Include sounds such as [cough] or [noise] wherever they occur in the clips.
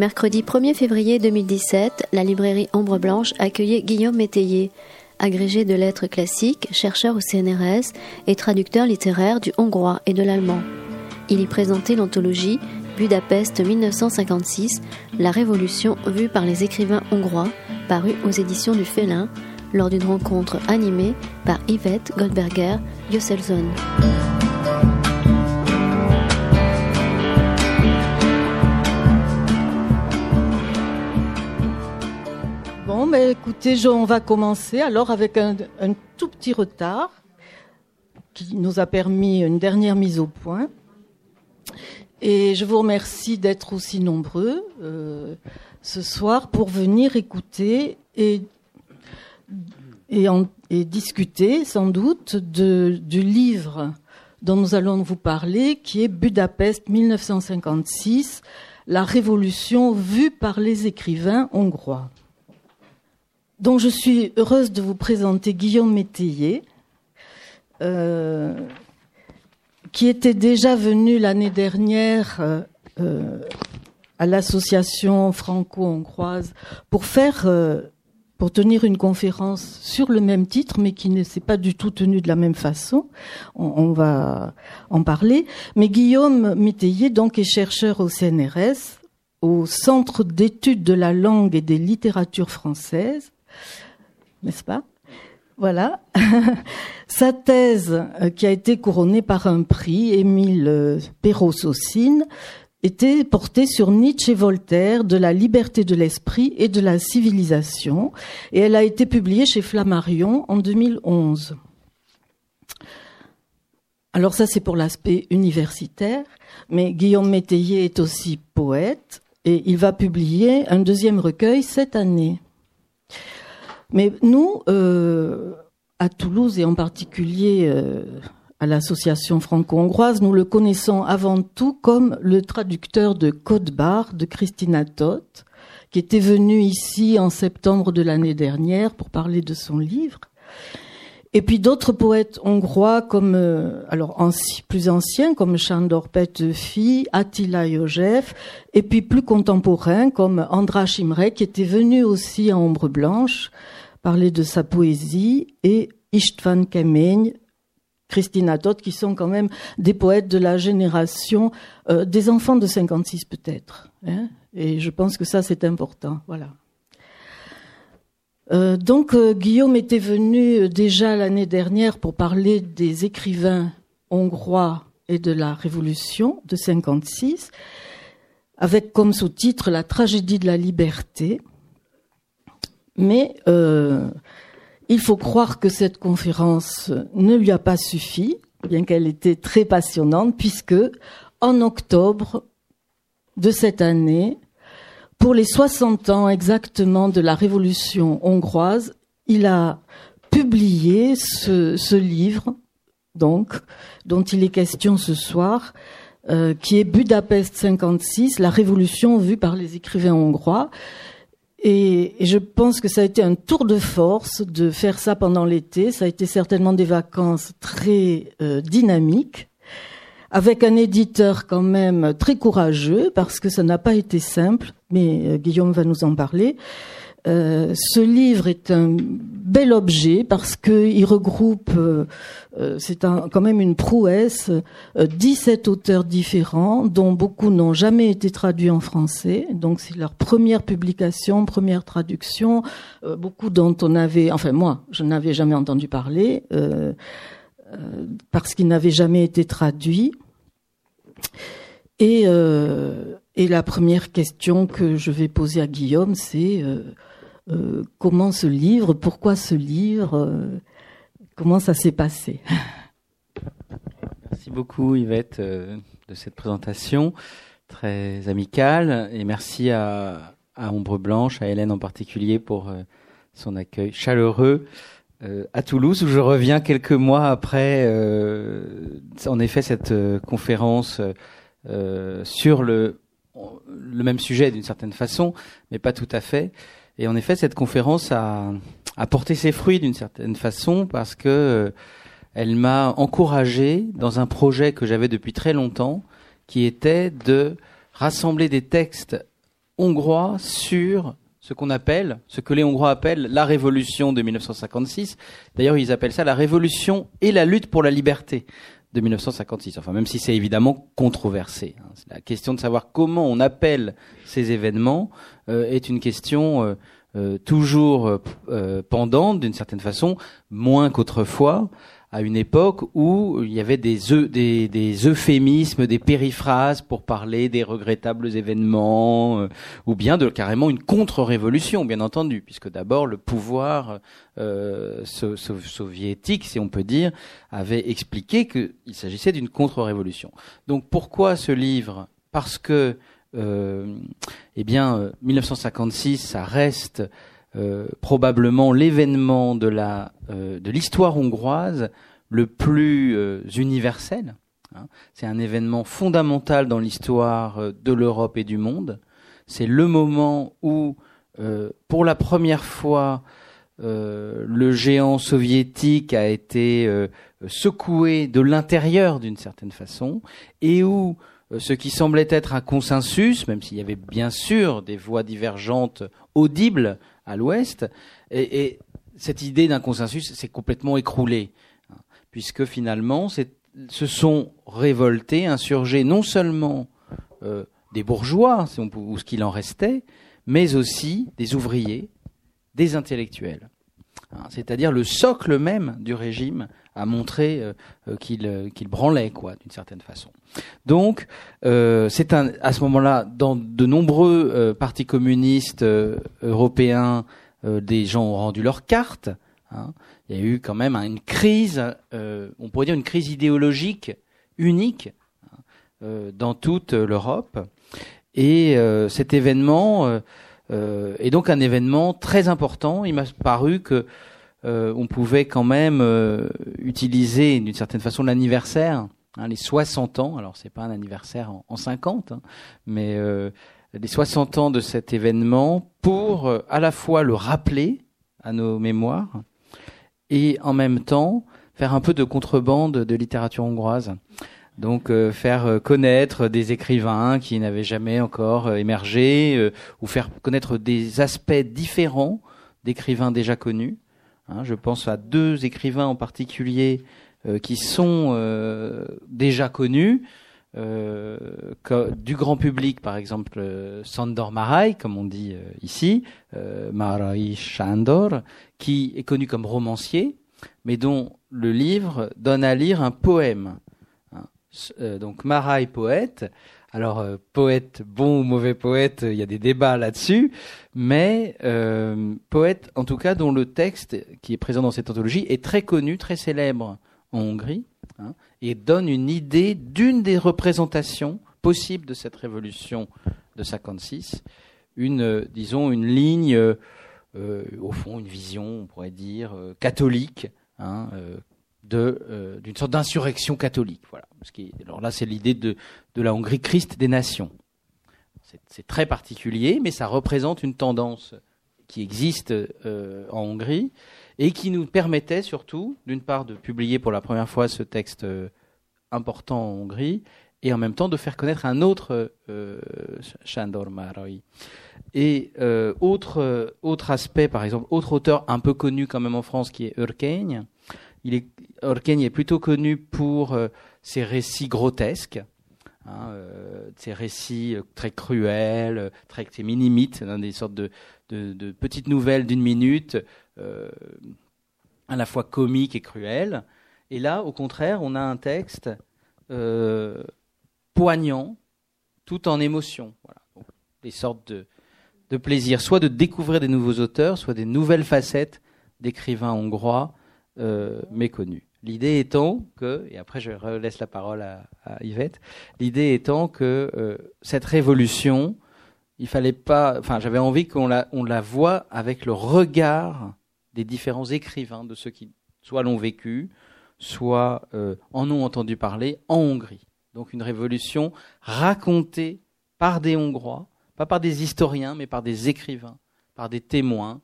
Mercredi 1er février 2017, la librairie Ombre Blanche accueillait Guillaume Métayer, agrégé de lettres classiques, chercheur au CNRS et traducteur littéraire du hongrois et de l'allemand. Il y présentait l'anthologie Budapest 1956, La Révolution vue par les écrivains hongrois, parue aux éditions du Félin, lors d'une rencontre animée par Yvette Goldberger Écoutez, on va commencer alors avec un, tout petit retard qui nous a permis une dernière mise au point. Et je vous remercie d'être aussi nombreux euh, ce soir pour venir écouter et, et, discuter sans doute du livre dont nous allons vous parler, qui est Budapest 1956, la révolution vue par les écrivains hongrois. Donc je suis heureuse de vous présenter Guillaume Métayer, euh, qui était déjà venu l'année dernière euh, euh, à l'association franco-hongroise pour faire, pour tenir une conférence sur le même titre, mais qui ne s'est pas du tout tenue de la même façon. On, on va en parler. Mais Guillaume Métayer, donc, est chercheur au CNRS, au Centre d'études de la langue et des littératures françaises n'est-ce pas? Voilà. [laughs] Sa thèse, euh, qui a été couronnée par un prix, Émile euh, Perrault-Saucine, était portée sur Nietzsche et Voltaire, de la liberté de l'esprit et de la civilisation, et elle a été publiée chez Flammarion en 2011. Alors ça, c'est pour l'aspect universitaire, mais Guillaume Métayer est aussi poète, et il va publier un deuxième recueil cette année. Mais nous, euh, à Toulouse et en particulier euh, à l'association franco-hongroise, nous le connaissons avant tout comme le traducteur de Code Barre de Christina Toth, qui était venu ici en septembre de l'année dernière pour parler de son livre. Et puis d'autres poètes hongrois comme euh, alors plus anciens comme Sándor Petőfi, Attila József, et puis plus contemporains comme András Imre qui était venu aussi en ombre blanche parler de sa poésie, et Istvan Kemény, Christina Todd, qui sont quand même des poètes de la génération euh, des enfants de 56 peut-être. Hein. et je pense que ça c'est important. Voilà. Euh, donc euh, Guillaume était venu déjà l'année dernière pour parler des écrivains hongrois et de la Révolution de 56, avec comme sous-titre La tragédie de la liberté. Mais euh, il faut croire que cette conférence ne lui a pas suffi, bien qu'elle était très passionnante, puisque en octobre de cette année, pour les 60 ans exactement de la Révolution hongroise, il a publié ce, livre, donc, dont il est question ce soir, euh, qui est Budapest 56, la Révolution vue par les écrivains hongrois. Et, je pense que ça a été un tour de force de faire ça pendant l'été. Ça a été certainement des vacances très euh, dynamiques, avec un éditeur quand même très courageux, parce que ça n'a pas été simple, mais euh, Guillaume va nous en parler. Euh, ce livre est un bel objet parce qu'il regroupe, euh, euh, c'est quand même une prouesse, 17 auteurs différents dont beaucoup n'ont jamais été traduits en français. Donc c'est leur première publication, première traduction. beaucoup dont on avait, enfin moi, je n'avais jamais entendu parler parce qu'ils n'avaient jamais été traduits. Et, et la première question que je vais poser à Guillaume, c'est euh, comment ce livre, pourquoi ce livre, euh, comment ça s'est passé? Merci beaucoup Yvette euh, de cette présentation très amicale et merci à, Ombre Blanche, à Hélène en particulier pour son accueil chaleureux à Toulouse où je reviens quelques mois après en effet cette conférence sur le le même sujet d'une certaine façon mais pas tout à fait et en effet, cette conférence a, a porté ses fruits d'une certaine façon parce que elle m'a encouragé dans un projet que j'avais depuis très longtemps, qui était de rassembler des textes hongrois sur ce qu'on appelle, ce que les Hongrois appellent la révolution de 1956. D'ailleurs, ils appellent ça la révolution et la lutte pour la liberté de 1956. Enfin, même si c'est évidemment controversé. Hein. La question de savoir comment on appelle ces événements euh, est une question euh, euh, toujours pendante, d'une certaine façon, moins qu'autrefois à une époque où il y avait des, euphémismes, des périphrases pour parler des regrettables événements, euh, ou bien de carrément une contre-révolution, bien entendu, puisque d'abord le pouvoir euh, soviétique, si on peut dire, avait expliqué qu'il s'agissait d'une contre-révolution. Donc pourquoi ce livre? Parce que, euh, eh bien, 1956, ça reste euh, probablement l'événement de la euh, de l'histoire hongroise le plus euh, universel. Hein. C'est un événement fondamental dans l'histoire de l'Europe et du monde. C'est le moment où, pour la première fois, le géant soviétique a été secoué de l'intérieur d'une certaine façon, et où ce qui semblait être un consensus, même s'il y avait bien sûr des voix divergentes audibles à l'ouest. Et, cette idée d'un consensus s'est complètement écroulée, hein, puisque finalement, se sont révoltés, insurgés non seulement euh, des bourgeois, ou ce qu'il en restait, mais aussi des ouvriers, des intellectuels. Hein, c'est-à-dire le socle même du régime a montré euh, euh, qu'il branlait, quoi, d'une certaine façon. Donc, c'est à ce moment-là, dans de nombreux partis communistes européens, des gens ont rendu leur carte. Hein. Il y a eu quand même une crise, on pourrait dire une crise idéologique unique hein, dans toute l'Europe. Et cet événement euh, et donc un événement très important. Il m'a paru que euh, on pouvait quand même euh, utiliser d'une certaine façon l'anniversaire, hein, les 60 ans. Alors c'est pas un anniversaire en, en 50, hein, mais les 60 ans de cet événement pour à la fois le rappeler à nos mémoires et en même temps faire un peu de contrebande de littérature hongroise. Donc euh, faire euh, connaître des écrivains qui n'avaient jamais encore euh, émergé, ou faire connaître des aspects différents d'écrivains déjà connus. Hein, je pense à deux écrivains en particulier qui sont déjà connus. du grand public, par exemple, Sandor Marai, comme on dit ici, Marai Shandor, qui est connu comme romancier, mais dont le livre donne à lire un poème euh, donc Marai poète. Alors euh, poète, bon ou mauvais poète, il y a des débats là-dessus, mais euh, poète en tout cas dont le texte qui est présent dans cette anthologie est très connu, très célèbre en Hongrie, hein, et donne une idée d'une des représentations possibles de cette révolution de 56, une disons une ligne, au fond une vision, on pourrait dire catholique, hein, d'une sorte d'insurrection catholique. Voilà. alors là, c'est l'idée de, la Hongrie Christ des nations. C'est très particulier, mais ça représente une tendance qui existe euh, en Hongrie et qui nous permettait surtout, d'une part, de publier pour la première fois ce texte euh, important en Hongrie et en même temps de faire connaître un autre euh, Shandor Et autre, aspect, par exemple, autre auteur un peu connu quand même en France qui est Urkeigne, il est, plutôt connu pour euh, ses récits grotesques, hein, euh, ses récits euh, très cruels, très ses mini-mythes, des sortes de, petites nouvelles d'une minute, à la fois comiques et cruelles. Et là, au contraire, on a un texte poignant, tout en émotion. Voilà. des sortes de, de plaisir, soit de découvrir des nouveaux auteurs, soit des nouvelles facettes d'écrivains hongrois euh, méconnu. L'idée étant que, et après je laisse la parole à, Yvette, l'idée étant que euh, cette révolution, il fallait pas, enfin j'avais envie qu'on la, on la voit avec le regard des différents écrivains, de ceux qui soit l'ont vécu, soit euh, en ont entendu parler en Hongrie. Donc une révolution racontée par des Hongrois, pas par des historiens, mais par des écrivains, par des témoins,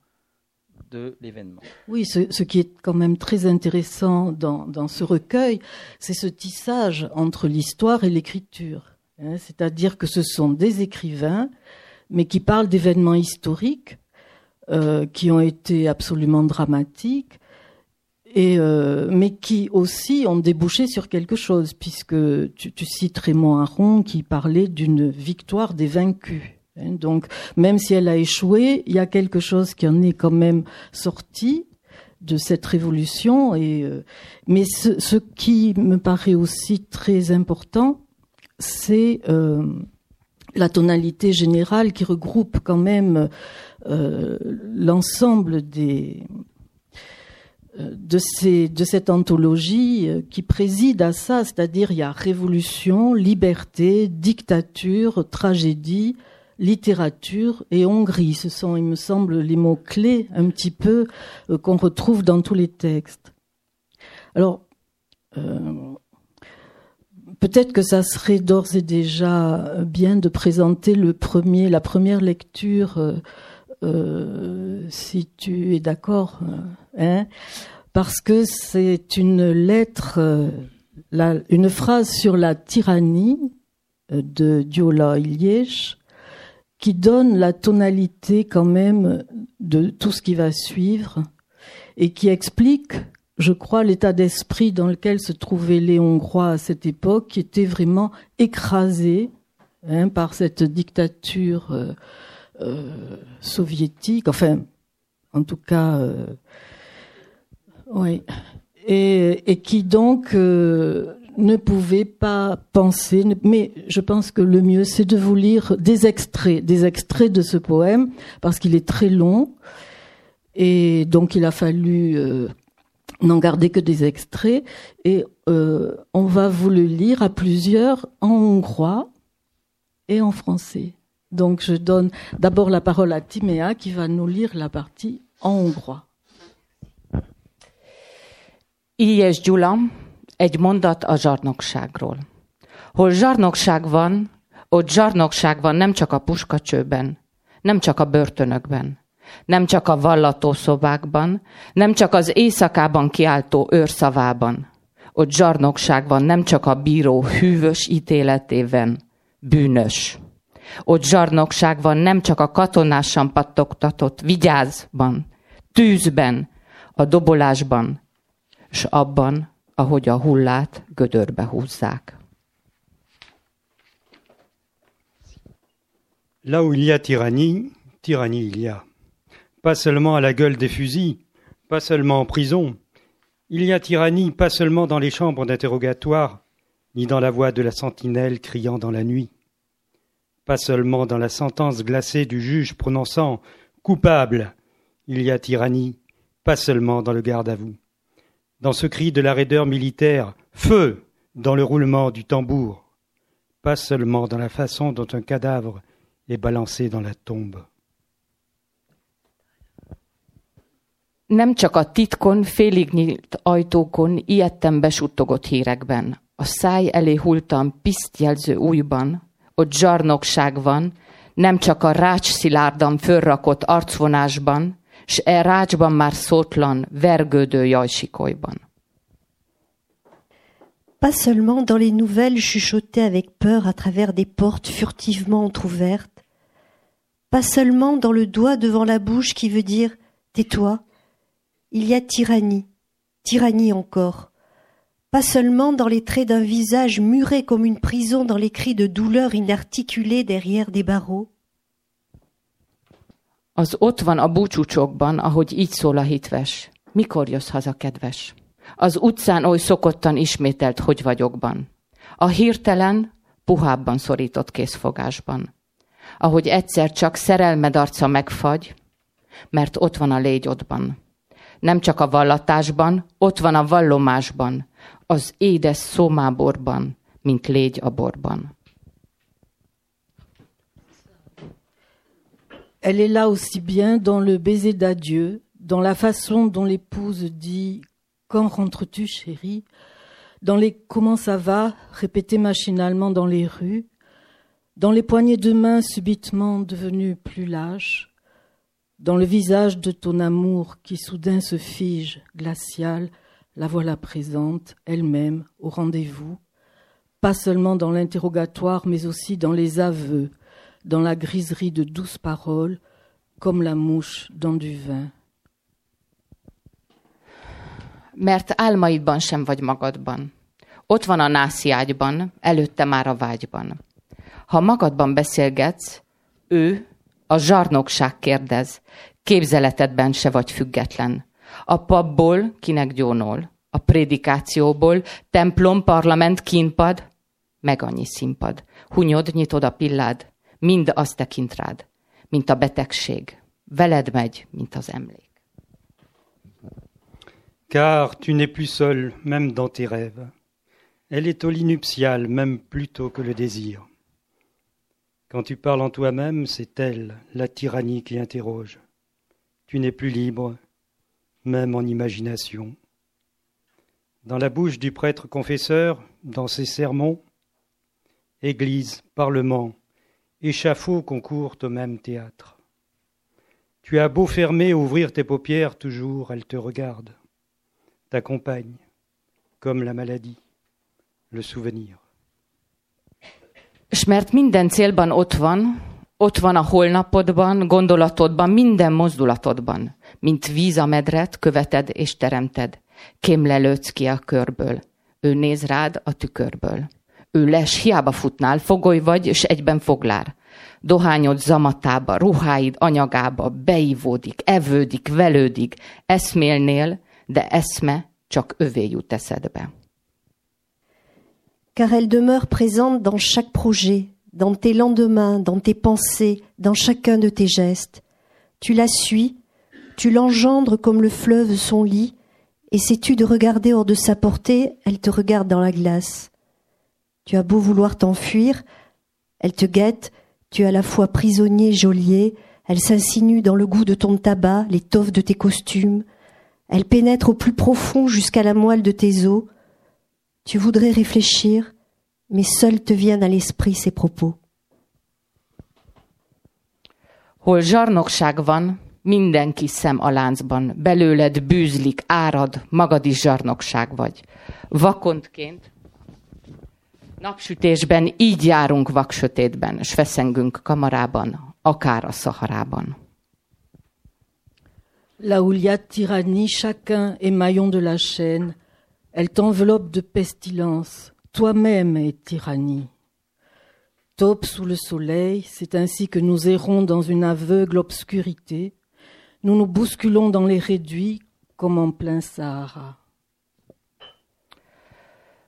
Oui, ce, qui est quand même très intéressant dans, ce recueil, c'est ce tissage entre l'histoire et l'écriture. Hein. C'est-à-dire que ce sont des écrivains, mais qui parlent d'événements historiques euh, qui ont été absolument dramatiques, et euh, mais qui aussi ont débouché sur quelque chose, puisque tu cites Raymond Aron qui parlait d'une victoire des vaincus. Hein. Donc, même si elle a échoué, il y a quelque chose qui en est quand même sorti de cette révolution. Et euh, mais ce, ce, qui me paraît aussi très important, c'est euh, la tonalité générale qui regroupe quand même euh, l'ensemble des de, ces, de cette anthologie euh, qui préside à ça, c'est-à-dire il y a révolution, liberté, dictature, tragédie, littérature et Hongrie. Ce sont, il me semble, les mots clés un petit peu euh, qu'on retrouve dans tous les textes. Alors, euh, peut-être que ça serait d'ores et déjà bien de présenter le premier, la première lecture euh, si tu es d'accord, hein, parce que c'est une lettre, une phrase sur la tyrannie de Diola Iliesh qui donne la tonalité quand même de tout ce qui va suivre et qui explique, je crois, l'état d'esprit dans lequel se trouvaient les Hongrois à cette époque, qui était vraiment écrasé hein, par cette dictature euh, soviétique, enfin, en tout cas, euh, oui, et, et, qui donc euh, ne pouvait pas penser, mais je pense que le mieux, c'est de vous lire des extraits, des extraits de ce poème, parce qu'il est très long, et donc il a fallu n'en garder que des extraits, et on va vous le lire à plusieurs en hongrois et en français. Donc je donne d'abord la parole à Timéa qui va nous lire la partie en hongrois. Egy mondat a zsarnokságról. Hol zsarnokság van, ott zsarnokság van nem csak a puskacsőben, nem csak a börtönökben, nem csak a vallatószobákban, nem csak az éjszakában kiáltó őrszavában. Ott zsarnokság van nem csak a bíró hűvös ítéletében, bűnös. Ott zsarnokság van nem csak a katonásan pattogtatott vigyázban, tűzben, a dobolásban, s abban, Là où il y a tyrannie, tyrannie il y a. Pas seulement à la gueule des fusils, pas seulement en prison. Il y a tyrannie pas seulement dans les chambres d'interrogatoire, ni dans la voix de la sentinelle criant dans la nuit pas seulement dans la sentence glacée du juge prononçant coupable, il y a tyrannie, pas seulement dans le garde à vous. Dans ce cri de la raideur militaire, feu dans le roulement du tambour, pas seulement dans la façon dont un cadavre est balancé dans la tombe. Nem csak a titkon, félig nyílt ajtókon ijedtem besuttogott hírekben. A száj elé hultam pisztjelző újban, ott zsarnokság van, nem csak a rács szilárdan fölrakott arcvonásban, e. Pas seulement dans les nouvelles chuchotées avec peur à travers des portes furtivement entr'ouvertes, pas seulement dans le doigt devant la bouche qui veut dire Tais-toi, il y a tyrannie, tyrannie encore, pas seulement dans les traits d'un visage muré comme une prison dans les cris de douleur inarticulés derrière des barreaux. Az ott van a búcsúcsokban, ahogy így szól a hitves. Mikor jössz haza, kedves? Az utcán oly szokottan ismételt, hogy vagyokban. A hirtelen, puhábban szorított készfogásban. Ahogy egyszer csak szerelmed arca megfagy, mert ott van a légyodban. Nem csak a vallatásban, ott van a vallomásban, az édes szomáborban, mint légy a borban. Elle est là aussi bien dans le baiser d'adieu, dans la façon dont l'épouse dit Quand rentres-tu, chérie? dans les Comment ça va? répétés machinalement dans les rues, dans les poignées de main subitement devenues plus lâches, Dans le visage de ton amour qui soudain se fige, glacial, la voilà présente, elle-même, au rendez-vous, pas seulement dans l'interrogatoire, mais aussi dans les aveux, dans la griserie de douces paroles, comme la mouche dans du vin. Mert álmaidban sem vagy magadban. Ott van a nászi ágyban, előtte már a vágyban. Ha magadban beszélgetsz, ő, a zsarnokság kérdez, képzeletedben se vagy független. A papból kinek gyónol, a prédikációból, templom, parlament, kínpad, meg annyi színpad. Hunyod, nyitod a pillád, mind mint. Veled az. Car tu n'es plus seul, même dans tes rêves. Elle est au lit nuptial, même plus tôt que le désir. Quand tu parles en toi-même, c'est elle, la tyrannie, qui interroge. Tu n'es plus libre, même en imagination. Dans la bouche du prêtre confesseur, dans ses sermons, Église, Parlement, échafaud concourent au même théâtre. Tu as beau fermer, ouvrir tes paupières, toujours elle te regarde, t'accompagne, comme la maladie, le souvenir. És mert minden célban ott van, ott van a holnapodban, gondolatodban, minden mozdulatodban, mint víz a medret, követed és teremted. Kémlelődsz ki a körből. Ő néz rád a tükörből. Car elle demeure présente dans chaque projet, dans tes lendemains, dans tes pensées, dans chacun de tes gestes. Tu la suis, tu l'engendres comme le fleuve son lit, et sais-tu de regarder hors de sa portée, elle te regarde dans la glace. Tu as beau vouloir t'enfuir, elle te guette, tu es à la fois prisonnier, geôlier, elle s'insinue dans le goût de ton tabac, l'étoffe de tes costumes, elle pénètre au plus profond jusqu'à la moelle de tes os, tu voudrais réfléchir, mais seuls te viennent à l'esprit ces propos. Napsütésben így tyrannie, chacun est maillon de la chaîne. Elle t'enveloppe de pestilence. Toi-même es tyrannie. Taupe sous le soleil, c'est ainsi que nous errons dans une aveugle obscurité. Nous nous bousculons dans les réduits comme en plein Sahara.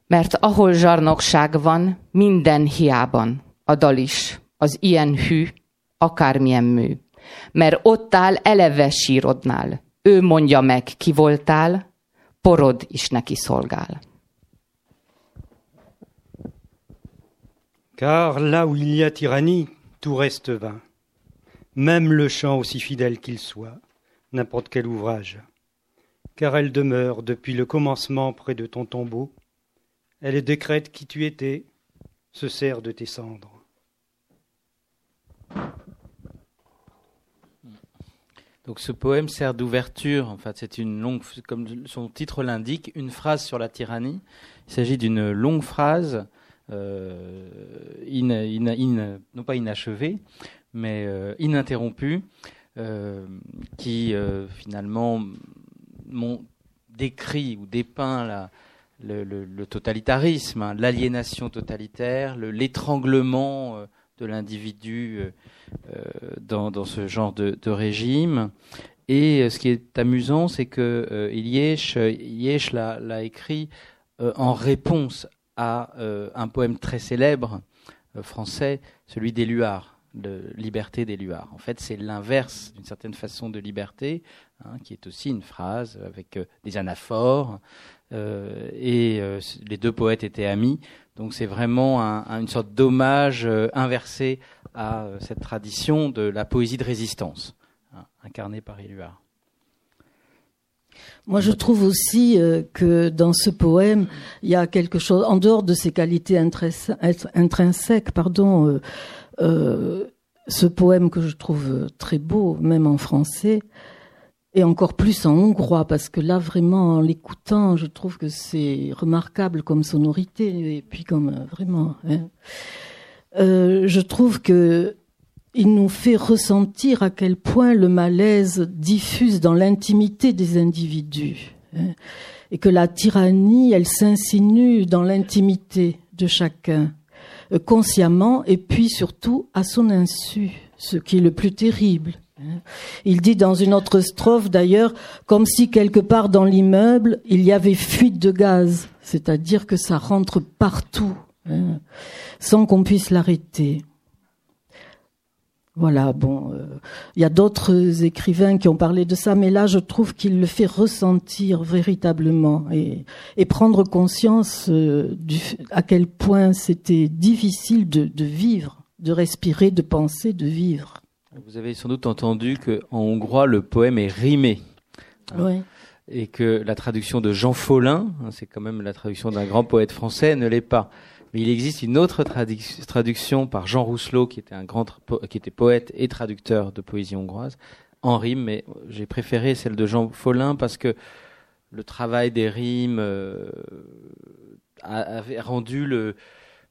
Mert ahol zsarnokság van, minden hiában, a dal is, az ilyen hű, akármilyen mű. Mert ott áll eleve sírodnál, ő mondja meg, ki voltál, porod is neki szolgál. Car là où il y a tyrannie, tout reste vain. Même le chant aussi fidèle qu'il soit, n'importe quel ouvrage. Car elle demeure depuis le commencement près de ton tombeau. Elle décrète qui tu étais, se sert de tes cendres. Donc ce poème sert d'ouverture. En fait, c'est une longue, comme son titre l'indique, une phrase sur la tyrannie. Il s'agit d'une longue phrase, euh, non pas inachevée, mais euh, ininterrompue, euh, qui finalement décrit ou dépeint la, le, totalitarisme, hein, l'aliénation totalitaire, l'étranglement euh, de l'individu euh, dans, dans, ce genre de, régime. Et euh, ce qui est amusant, c'est que euh, Iliesh l'a écrit euh, en réponse à un poème très célèbre français, celui d'Éluard, de Liberté d'Éluard. En fait, c'est l'inverse d'une certaine façon de liberté, hein, qui est aussi une phrase avec des anaphores. Et les deux poètes étaient amis. Donc c'est vraiment un, un, une sorte d'hommage euh, inversé à euh, cette tradition de la poésie de résistance, hein, incarnée par Éluard. Moi, je trouve aussi euh, que dans ce poème, il y a quelque chose, en dehors de ses qualités intrinsèques, pardon, euh, ce poème que je trouve très beau, même en français, et encore plus en hongrois, parce que là, vraiment, en l'écoutant, je trouve que c'est remarquable comme sonorité, et puis comme euh, vraiment. Hein. Euh, je trouve que il nous fait ressentir à quel point le malaise diffuse dans l'intimité des individus, hein, et que la tyrannie, elle s'insinue dans l'intimité de chacun. Euh, consciemment et puis surtout à son insu, ce qui est le plus terrible. Hein? Il dit dans une autre strophe d'ailleurs, comme si quelque part dans l'immeuble, il y avait fuite de gaz, c'est-à-dire que ça rentre partout, hein, sans qu'on puisse l'arrêter. Voilà, bon, euh, il y a d'autres écrivains qui ont parlé de ça, mais là, je trouve qu'il le fait ressentir véritablement et, prendre conscience euh, à quel point c'était difficile de, vivre, de respirer, de penser, de vivre. Vous avez sans doute entendu qu'en hongrois, le poème est rimé. Oui. Et que la traduction de Jean Follin, hein, c'est quand même la traduction d'un grand poète français, ne l'est pas. Mais il existe une autre traduction par Jean Rousselot, qui était un grand, qui était poète et traducteur de poésie hongroise, en rime, mais j'ai préféré celle de Jean Follin parce que le travail des rimes euh, avait rendu le,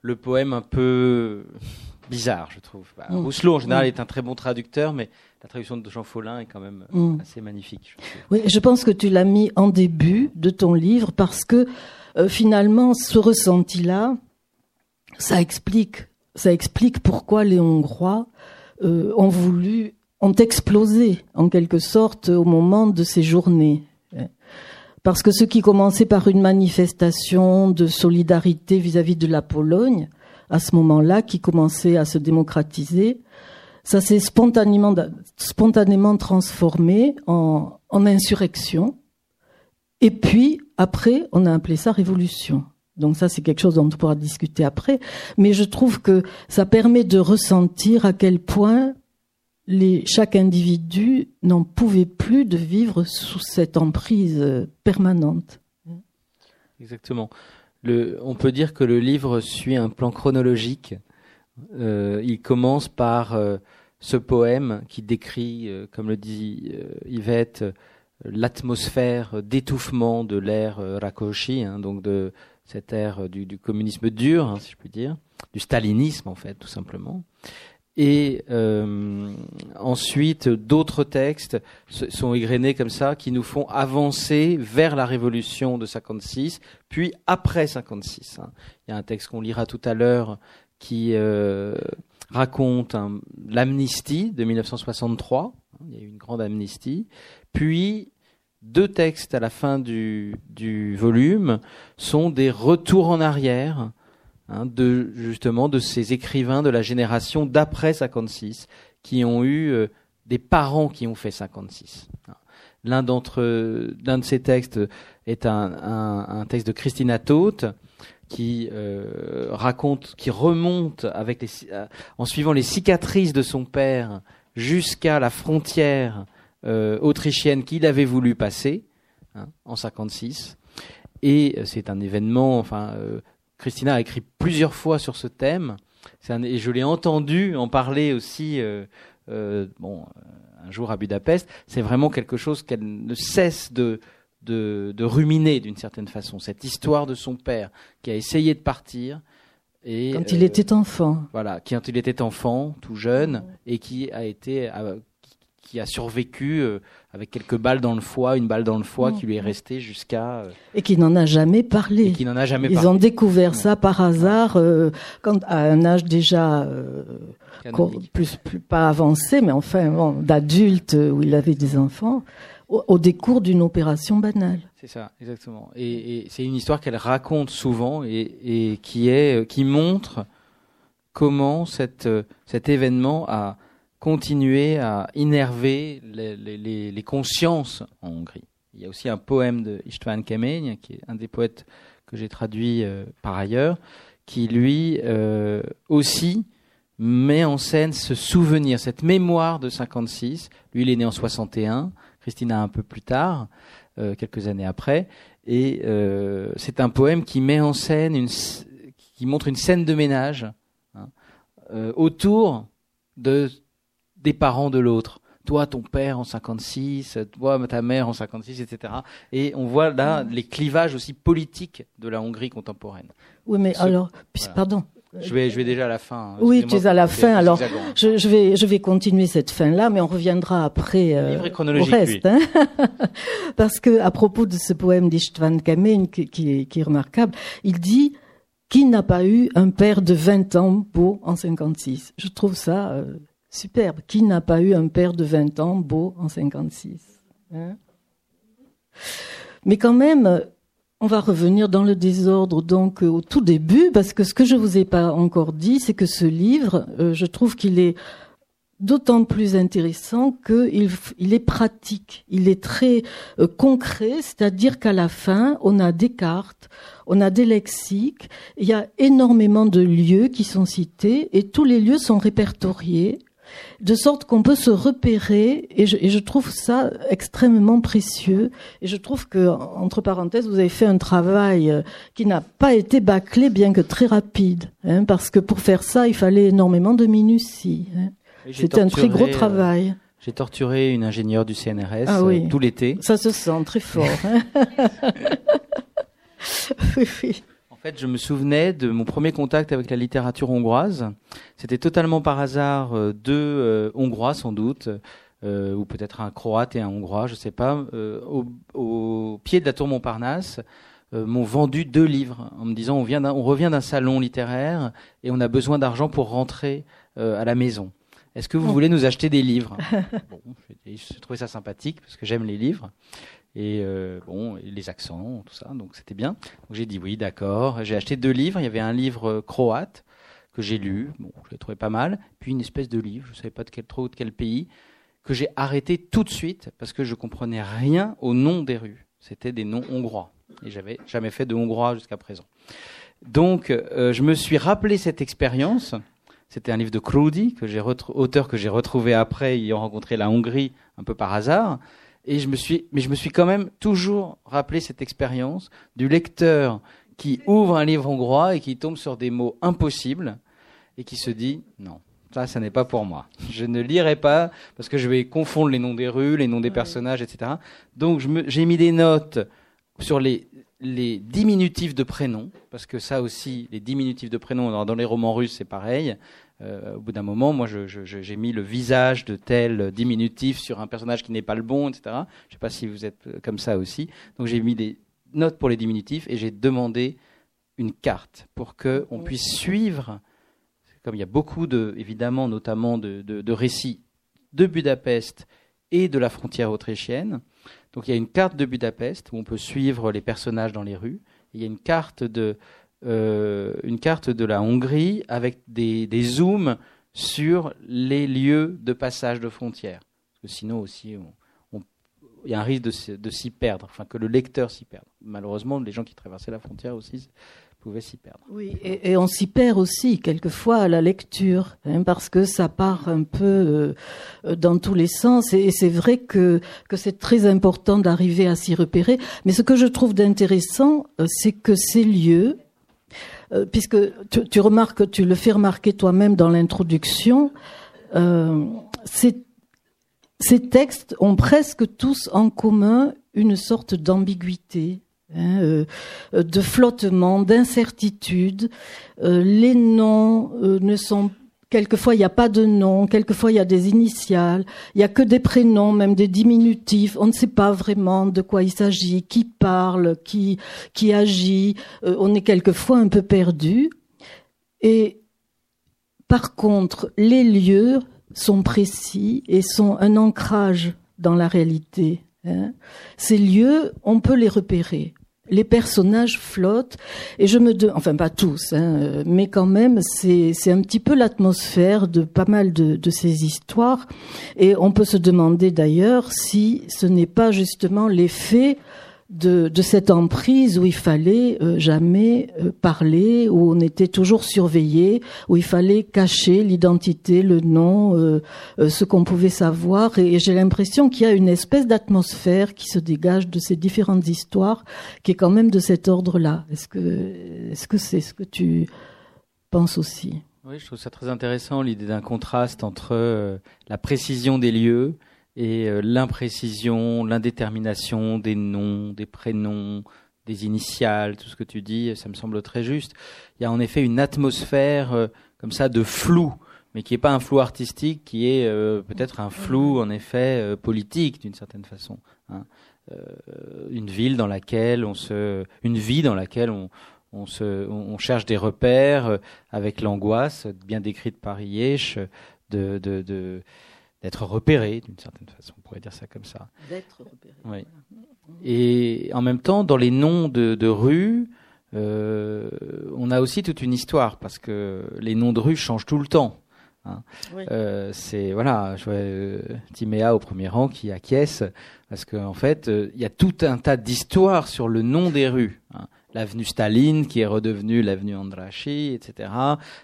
le poème un peu bizarre, je trouve. Bah, mm. Rousselot, en général, mm. est un très bon traducteur, mais la traduction de Jean Follin est quand même mm. assez magnifique. oui, je pense que tu l'as mis en début de ton livre parce que euh, finalement, ce ressenti-là, ça explique, ça explique pourquoi les Hongrois euh, ont voulu, ont explosé en quelque sorte au moment de ces journées. Parce que ce qui commençait par une manifestation de solidarité vis-à-vis de la Pologne, à ce moment-là, qui commençait à se démocratiser, ça s'est spontanément, transformé en insurrection. Et puis, après, on a appelé ça révolution. Donc ça, c'est quelque chose dont on pourra discuter après. Mais je trouve que ça permet de ressentir à quel point chaque individu n'en pouvait plus de vivre sous cette emprise euh, permanente. Exactement. On peut dire que le livre suit un plan chronologique. Euh, il commence par euh, ce poème qui décrit, comme le dit Yvette, l'atmosphère d'étouffement de l'ère Rakoshi, hein, donc de cette ère du, communisme dur, hein, si je puis dire, du stalinisme en fait, tout simplement. Et euh, ensuite, d'autres textes sont égrenés comme ça, qui nous font avancer vers la révolution de 56, puis après 56. Hein. Il y a un texte qu'on lira tout à l'heure qui euh, raconte l'amnistie de 1963. Il y a eu une grande amnistie. Puis deux textes à la fin du volume sont des retours en arrière hein, de justement de ces écrivains de la génération d'après 56 qui ont eu euh, des parents qui ont fait 56. L'un d'entre l'un de ces textes est un, un, un texte de Christina Toth qui euh, raconte, qui remonte avec les, euh, en suivant les cicatrices de son père jusqu'à la frontière euh, autrichienne qu'il avait voulu passer hein, en 56. Et euh, c'est un événement. Enfin, Christina a écrit plusieurs fois sur ce thème. Un, et je l'ai entendu en parler aussi. bon, un jour à Budapest. C'est vraiment quelque chose qu'elle ne cesse de de, de ruminer d'une certaine façon. Cette histoire de son père qui a essayé de partir. Et, quand il était enfant. Voilà, quand il était enfant, tout jeune, et qui a été, qui a survécu euh, avec quelques balles dans le foie, une balle dans le foie qui lui est restée jusqu'à. Euh, et qui n'en a jamais parlé. Et qui n'en a jamais Ils ont découvert ça par hasard, euh, quand à un âge déjà plus, plus pas avancé, mais enfin bon, d'adulte où il avait des enfants, au, décours d'une opération banale. C'est ça, exactement. Et, et c'est une histoire qu'elle raconte souvent et, et, qui est qui montre comment cette, cet événement a continuer à innerver les, consciences en Hongrie. Il y a aussi un poème de Istvan Kemény, qui est un des poètes que j'ai traduit euh, par ailleurs, qui lui euh, aussi met en scène ce souvenir, cette mémoire de 56. Lui, il est né en 61, Christina un peu plus tard, euh, quelques années après, et c'est un poème qui met en scène, une, qui montre une scène de ménage hein, autour de des parents de l'autre. Toi, ton père en 56, toi, ta mère en 56, etc. Et on voit là les clivages aussi politiques de la Hongrie contemporaine. Oui, mais alors, pardon, je vais, je vais déjà à la fin. Hein. Oui, tu es à la fin. Alors, je, je, vais, je vais continuer cette fin-là, mais on reviendra après euh, au reste. Hein [laughs] Parce que à propos de ce poème d'Istvan Kamen, qui, qui, est, qui est remarquable, il dit qui n'a pas eu un père de 20 ans beau en 56 Je trouve ça euh, superbe. Qui n'a pas eu un père de 20 ans beau en 56 hein? Mais quand même, on va revenir dans le désordre donc au tout début parce que ce que je vous ai pas encore dit, c'est que ce livre, euh, je trouve qu'il est d'autant plus intéressant qu'il il est pratique, il est très euh, concret, c'est-à-dire qu'à la fin, on a des cartes, on a des lexiques, il y a énormément de lieux qui sont cités et tous les lieux sont répertoriés de sorte qu'on peut se repérer et je, trouve ça extrêmement précieux. Et je trouve que entre parenthèses vous avez fait un travail euh, qui n'a pas été bâclé bien que très rapide hein, parce que pour faire ça il fallait énormément de minutie hein. c'était un très gros euh, travail. j'ai torturé une ingénieure du CNRS ah euh, tout l'été. Ça se sent très fort hein. [laughs] [laughs] oui, oui fait, je me souvenais de mon premier contact avec la littérature hongroise. C'était totalement par hasard euh, deux euh, Hongrois, sans doute, euh, ou peut-être un Croate et un Hongrois, je ne sais pas, au, pied de la tour Montparnasse, m'ont vendu deux livres en me disant on, vient on revient d'un salon littéraire et on a besoin d'argent pour rentrer à la maison. Est-ce que vous voulez nous acheter des livres? [laughs] Bon, J'ai trouvé ça sympathique parce que j'aime les livres et euh, bon, les accents, tout ça, donc c'était bien. J'ai dit oui, d'accord. J'ai acheté deux livres. Il y avait un livre euh, croate que j'ai lu, bon, je l'ai trouvé pas mal, puis une espèce de livre, je ne savais pas de quel trop de quel pays, que j'ai arrêté tout de suite parce que je comprenais rien au nom des rues. C'était des noms hongrois et j'avais jamais fait de hongrois jusqu'à présent. Donc euh, je me suis rappelé cette expérience. C'était un livre de Krudi, que j'ai auteur que j'ai retrouvé après ayant rencontré la Hongrie un peu par hasard. Et je me suis, mais je me suis quand même toujours rappelé cette expérience du lecteur qui ouvre un livre hongrois et qui tombe sur des mots impossibles et qui se dit non, ça, ça n'est pas pour moi. Je ne lirai pas parce que je vais confondre les noms des rues, les noms des personnages, etc. Donc, j'ai mis des notes sur les, les diminutifs de prénoms, parce que ça aussi, les diminutifs de prénoms, dans les romans russes, c'est pareil. Euh, au bout d'un moment, moi, j'ai mis le visage de tel diminutif sur un personnage qui n'est pas le bon, etc. Je ne sais pas si vous êtes euh, comme ça aussi. Donc j'ai mis des notes pour les diminutifs et j'ai demandé une carte pour qu'on puisse suivre, comme il y a beaucoup de, évidemment, notamment de, de récits de Budapest et de la frontière autrichienne. Donc il y a une carte de Budapest où on peut suivre les personnages dans les rues. Il y a une carte de, euh, une carte de la Hongrie avec des, des, zooms sur les lieux de passage de frontières. Parce que sinon aussi, il y a un risque de, s'y perdre, enfin que le lecteur s'y perde. Malheureusement, les gens qui traversaient la frontière aussi pouvaient s'y perdre. Oui, et, on s'y perd aussi quelquefois à la lecture, hein, parce que ça part un peu euh, dans tous les sens, et, c'est vrai que, c'est très important d'arriver à s'y repérer. Mais ce que je trouve d'intéressant, euh, c'est que ces lieux, euh, puisque tu, remarques, tu le fais remarquer toi-même dans l'introduction, euh, ces, textes ont presque tous en commun une sorte d'ambiguïté. Hein, euh, de flottement, d'incertitude. les noms ne sont Quelquefois, il n'y a pas de nom, quelquefois, il y a des initiales, il n'y a que des prénoms, même des diminutifs. On ne sait pas vraiment de quoi il s'agit, qui parle, qui, qui agit. Euh, on est quelquefois un peu perdu. Et par contre, les lieux sont précis et sont un ancrage dans la réalité. Hein. Ces lieux, on peut les repérer les personnages flottent et je me demande, enfin pas tous, hein, mais quand même c'est c'est un petit peu l'atmosphère de pas mal de, de ces histoires. Et on peut se demander d'ailleurs si ce n'est pas justement l'effet de, de, cette emprise où il fallait euh, jamais euh, parler, où on était toujours surveillé, où il fallait cacher l'identité, le nom, euh, ce qu'on pouvait savoir. Et, j'ai l'impression qu'il y a une espèce d'atmosphère qui se dégage de ces différentes histoires, qui est quand même de cet ordre-là. Est-ce que est-ce que c'est ce que tu penses aussi? Oui, je trouve ça très intéressant l'idée d'un contraste entre euh, la précision des lieux et euh, l'imprécision, l'indétermination des noms, des prénoms, des initiales, tout ce que tu dis, ça me semble très juste. Il y a en effet une atmosphère euh, comme ça de flou, mais qui n'est pas un flou artistique, qui est peut-être un flou en effet politique d'une certaine façon. Hein. une ville dans laquelle on se, une vie dans laquelle on, on, se, on, cherche des repères euh, avec l'angoisse bien décrite par Yesh de, de, d'être repéré d'une certaine façon, on pourrait dire ça comme ça. D'être repéré. Oui. Et en même temps, dans les noms de, de rues, euh, on a aussi toute une histoire parce que les noms de rues changent tout le temps. Hein. Euh, c'est voilà, je vois Timéa au premier rang qui acquiesce parce qu'en en fait, il y a tout un tas d'histoires sur le nom des rues. Hein l'avenue Staline qui est redevenue l'avenue Andrachi, etc.,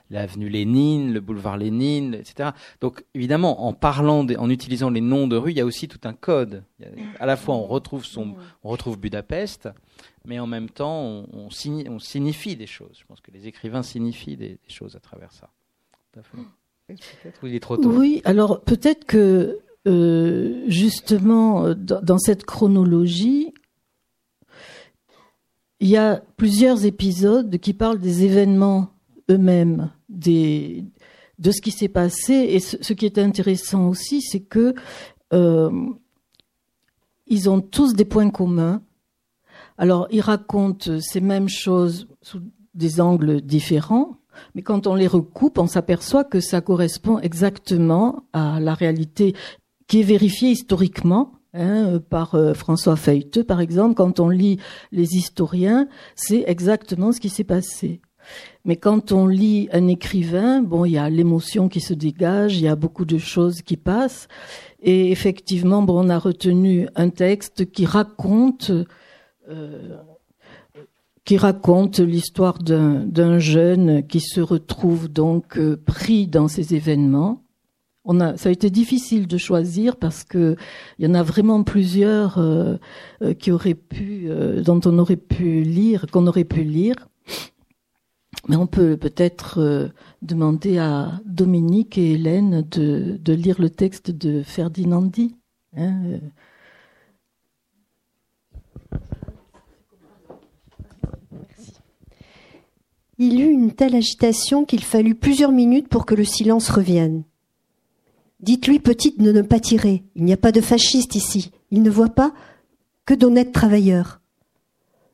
l'avenue Lénine, le boulevard Lénine, etc. Donc évidemment, en parlant, en utilisant les noms de rues, il y a aussi tout un code. à la fois, on retrouve son, on retrouve Budapest, mais en même temps, on, on, on, signifie des choses. Je pense que les écrivains signifient des, choses à travers ça. il est trop tôt. Oui, alors peut-être que euh, justement, dans cette chronologie, il y a plusieurs épisodes qui parlent des événements eux-mêmes, des, de ce qui s'est passé. Et ce, qui est intéressant aussi, c'est que euh, ils ont tous des points communs. Alors, ils racontent ces mêmes choses sous des angles différents, mais quand on les recoupe, on s'aperçoit que ça correspond exactement à la réalité qui est vérifiée historiquement Hein, par euh, François Feuilleteux, par exemple, quand on lit les historiens, c'est exactement ce qui s'est passé. Mais quand on lit un écrivain, bon, il y a l'émotion qui se dégage, il y a beaucoup de choses qui passent, et effectivement, bon, on a retenu un texte qui raconte, euh, qui raconte l'histoire d'un jeune qui se retrouve donc euh, pris dans ces événements on a, ça a été difficile de choisir parce que il y en a vraiment plusieurs euh, euh, qui auraient pu, euh, dont on aurait pu lire, qu'on aurait pu lire. Mais on peut peut-être demander à Dominique et Hélène de, de lire le texte de Ferdinandi. Hein, Il eut une telle agitation qu'il fallut plusieurs minutes pour que le silence revienne. Dites-lui, petite, ne pas tirer. Il n'y a pas de fascistes ici. Il ne voit pas que d'honnêtes travailleurs.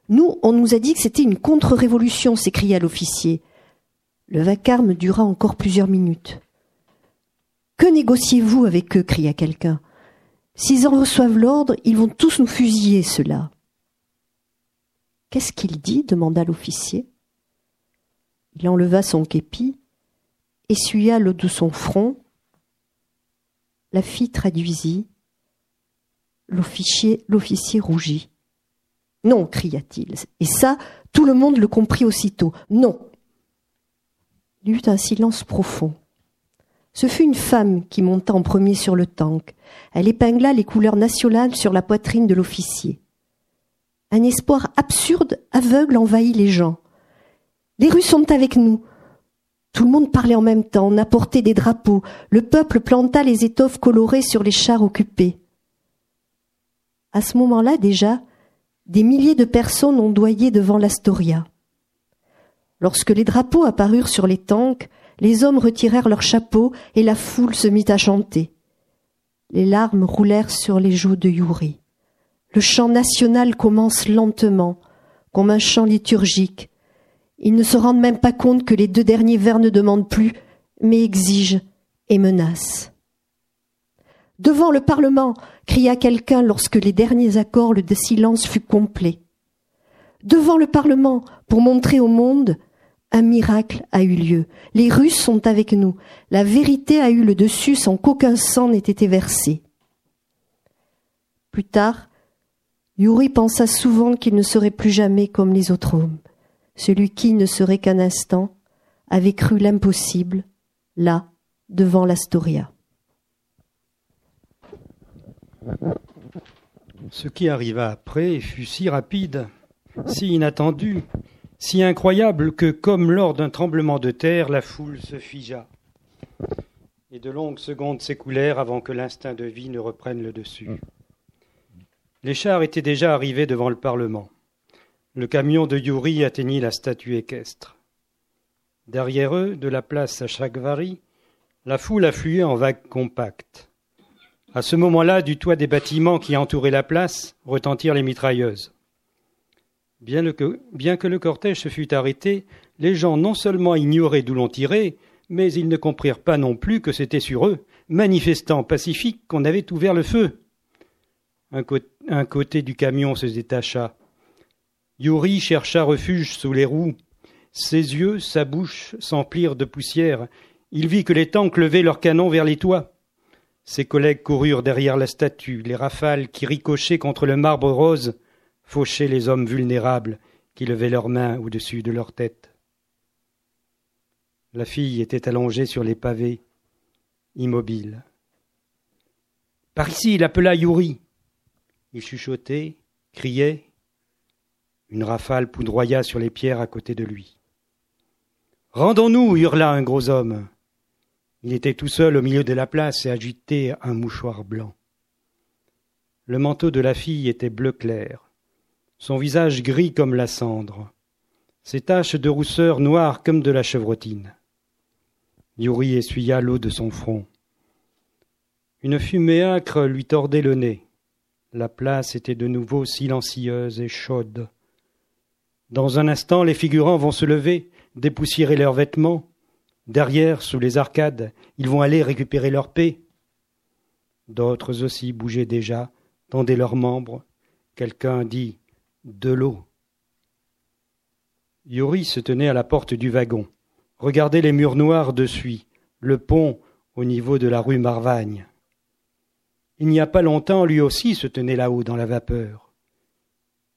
Nous, on nous a dit que c'était une contre-révolution, s'écria l'officier. Le vacarme dura encore plusieurs minutes. Que négociez-vous avec eux? cria quelqu'un. S'ils en reçoivent l'ordre, ils vont tous nous fusiller, ceux-là. Qu'est-ce qu'il dit? demanda l'officier. Il enleva son képi, essuya l'eau de son front, la fille traduisit. L'officier, rougit. Non, cria-t-il. Et ça, tout le monde le comprit aussitôt. Non. Il y eut un silence profond. Ce fut une femme qui monta en premier sur le tank. Elle épingla les couleurs nationales sur la poitrine de l'officier. Un espoir absurde, aveugle envahit les gens. Les Russes sont avec nous. Tout le monde parlait en même temps, on apportait des drapeaux, le peuple planta les étoffes colorées sur les chars occupés. À ce moment-là déjà, des milliers de personnes ondoyaient devant l'Astoria. Lorsque les drapeaux apparurent sur les tanks, les hommes retirèrent leurs chapeaux et la foule se mit à chanter. Les larmes roulèrent sur les joues de Yuri. Le chant national commence lentement, comme un chant liturgique, ils ne se rendent même pas compte que les deux derniers vers ne demandent plus, mais exigent et menacent. Devant le Parlement, cria quelqu'un lorsque les derniers accords de silence fut complet. Devant le Parlement, pour montrer au monde, un miracle a eu lieu. Les Russes sont avec nous. La vérité a eu le dessus sans qu'aucun sang n'ait été versé. Plus tard, Yuri pensa souvent qu'il ne serait plus jamais comme les autres hommes. Celui qui ne serait qu'un instant avait cru l'impossible, là, devant l'Astoria. Ce qui arriva après fut si rapide, si inattendu, si incroyable que, comme lors d'un tremblement de terre, la foule se figea. Et de longues secondes s'écoulèrent avant que l'instinct de vie ne reprenne le dessus. Les chars étaient déjà arrivés devant le Parlement. Le camion de Yuri atteignit la statue équestre. Derrière eux, de la place à Chagvari, la foule affluait en vagues compactes. À ce moment-là, du toit des bâtiments qui entouraient la place, retentirent les mitrailleuses. Bien, que, le cortège se fût arrêté, les gens non seulement ignoraient d'où l'on tirait, mais ils ne comprirent pas non plus que c'était sur eux, manifestants pacifiques, qu'on avait ouvert le feu. Un côté du camion se détacha. Yuri chercha refuge sous les roues. Ses yeux, sa bouche s'emplirent de poussière. Il vit que les tanks levaient leurs canons vers les toits. Ses collègues coururent derrière la statue, les rafales qui ricochaient contre le marbre rose fauchaient les hommes vulnérables qui levaient leurs mains au-dessus de leur tête. La fille était allongée sur les pavés, immobile. Par ici, il appela Yuri. Il chuchotait, criait. Une rafale poudroya sur les pierres à côté de lui. Rendons-nous, hurla un gros homme. Il était tout seul au milieu de la place et agitait un mouchoir blanc. Le manteau de la fille était bleu clair, son visage gris comme la cendre, ses taches de rousseur noires comme de la chevrotine. Yuri essuya l'eau de son front. Une fumée âcre lui tordait le nez. La place était de nouveau silencieuse et chaude. Dans un instant, les figurants vont se lever, dépoussiérer leurs vêtements, Derrière, sous les arcades, ils vont aller récupérer leur paix. D'autres aussi bougeaient déjà, tendaient leurs membres. Quelqu'un dit De l'eau. Yuri se tenait à la porte du wagon, regardait les murs noirs dessus, le pont au niveau de la rue Marvagne. Il n'y a pas longtemps, lui aussi se tenait là-haut dans la vapeur.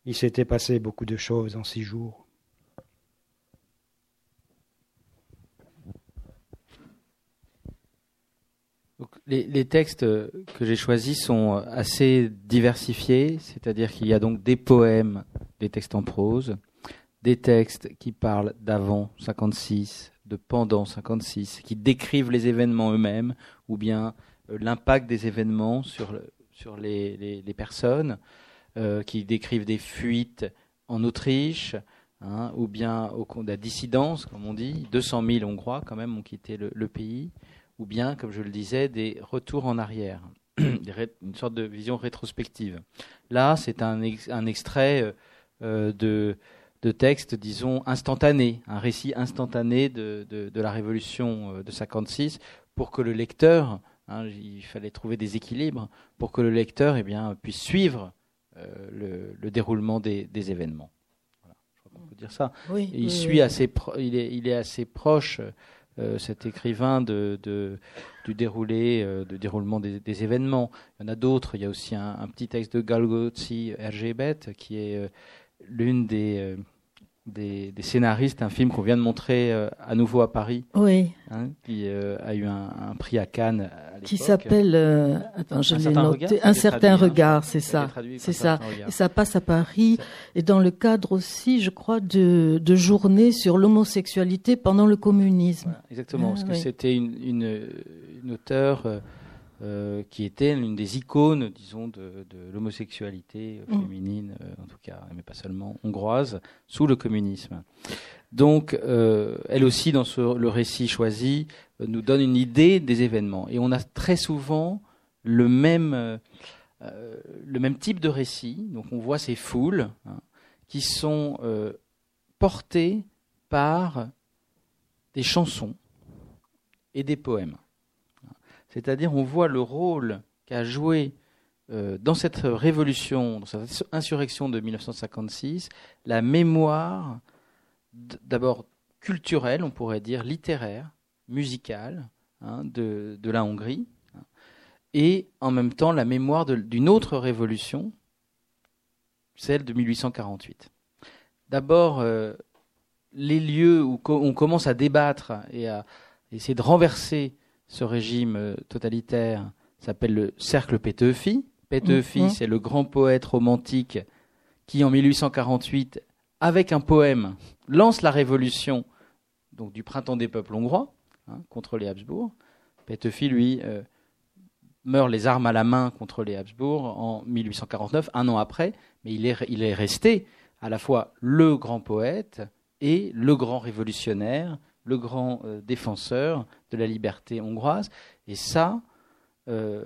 Il s'était passé beaucoup de choses en six jours. les, textes que j'ai choisis sont assez diversifiés, c'est-à-dire qu'il y a donc des poèmes, des textes en prose, des textes qui parlent d'avant 56, de pendant 56, qui décrivent les événements eux-mêmes, ou bien euh, l'impact des événements sur, sur les, personnes, euh, qui décrivent des fuites en Autriche, hein, ou bien de la dissidence, comme on dit. 200 000 Hongrois, quand même, ont quitté le pays ou bien, comme je le disais, des retours en arrière, [clears throat] une sorte de vision rétrospective. Là, c'est un, extrait euh, euh, de, texte, disons, instantané, un récit instantané de, la révolution de 56, pour que le lecteur, hein, il fallait trouver des équilibres, pour que le lecteur eh bien, puisse suivre le, le, déroulement des, des événements. Voilà, je crois qu'on peut dire ça. il, suit Assez il, est, il est assez proche euh, cet écrivain de, du déroulé, euh, de déroulement des, événements. Il y en a d'autres. Il y a aussi un, petit texte de Galgotzi Ergebet qui est euh, l'une des des, scénaristes, un film qu'on vient de montrer euh, à nouveau à Paris, oui. Hein, qui euh, a eu un, prix à Cannes. qui s'appelle, euh, attends, je l'ai noté, un certain regard, c'est ça, c'est ça. Et ça passe à Paris et dans le cadre aussi, je crois, de, de journées sur l'homosexualité pendant le communisme. exactement, parce que c'était une, une, une auteure euh, qui était l'une des icônes, disons, de, l'homosexualité mm. féminine, euh, en tout cas, mais pas seulement hongroise, sous le communisme. Donc, euh, elle aussi, dans le récit choisi, nous donne une idée des événements. Et on a très souvent le même, le même type de récit. Donc, on voit ces foules hein, qui sont portées par des chansons et des poèmes. C'est-à-dire, on voit le rôle qu'a joué euh, dans cette révolution, dans cette insurrection de 1956, la mémoire, d'abord culturelle, on pourrait dire, littéraire, musicale, hein, de, la Hongrie, hein, et en même temps la mémoire d'une autre révolution, celle de 1848. D'abord, euh, les lieux où on commence à débattre et à essayer de renverser ce régime euh, totalitaire s'appelle le cercle Péteufi. Péteufi, mm-hmm. c'est le grand poète romantique qui, en 1848, avec un poème, lance la révolution donc du printemps des peuples hongrois hein, contre les Habsbourg. Petefi, lui, euh, meurt les armes à la main contre les Habsbourg en 1849, un an après, mais il est, il est resté à la fois le grand poète et le grand révolutionnaire, le grand euh, défenseur de la liberté hongroise. Et ça, euh,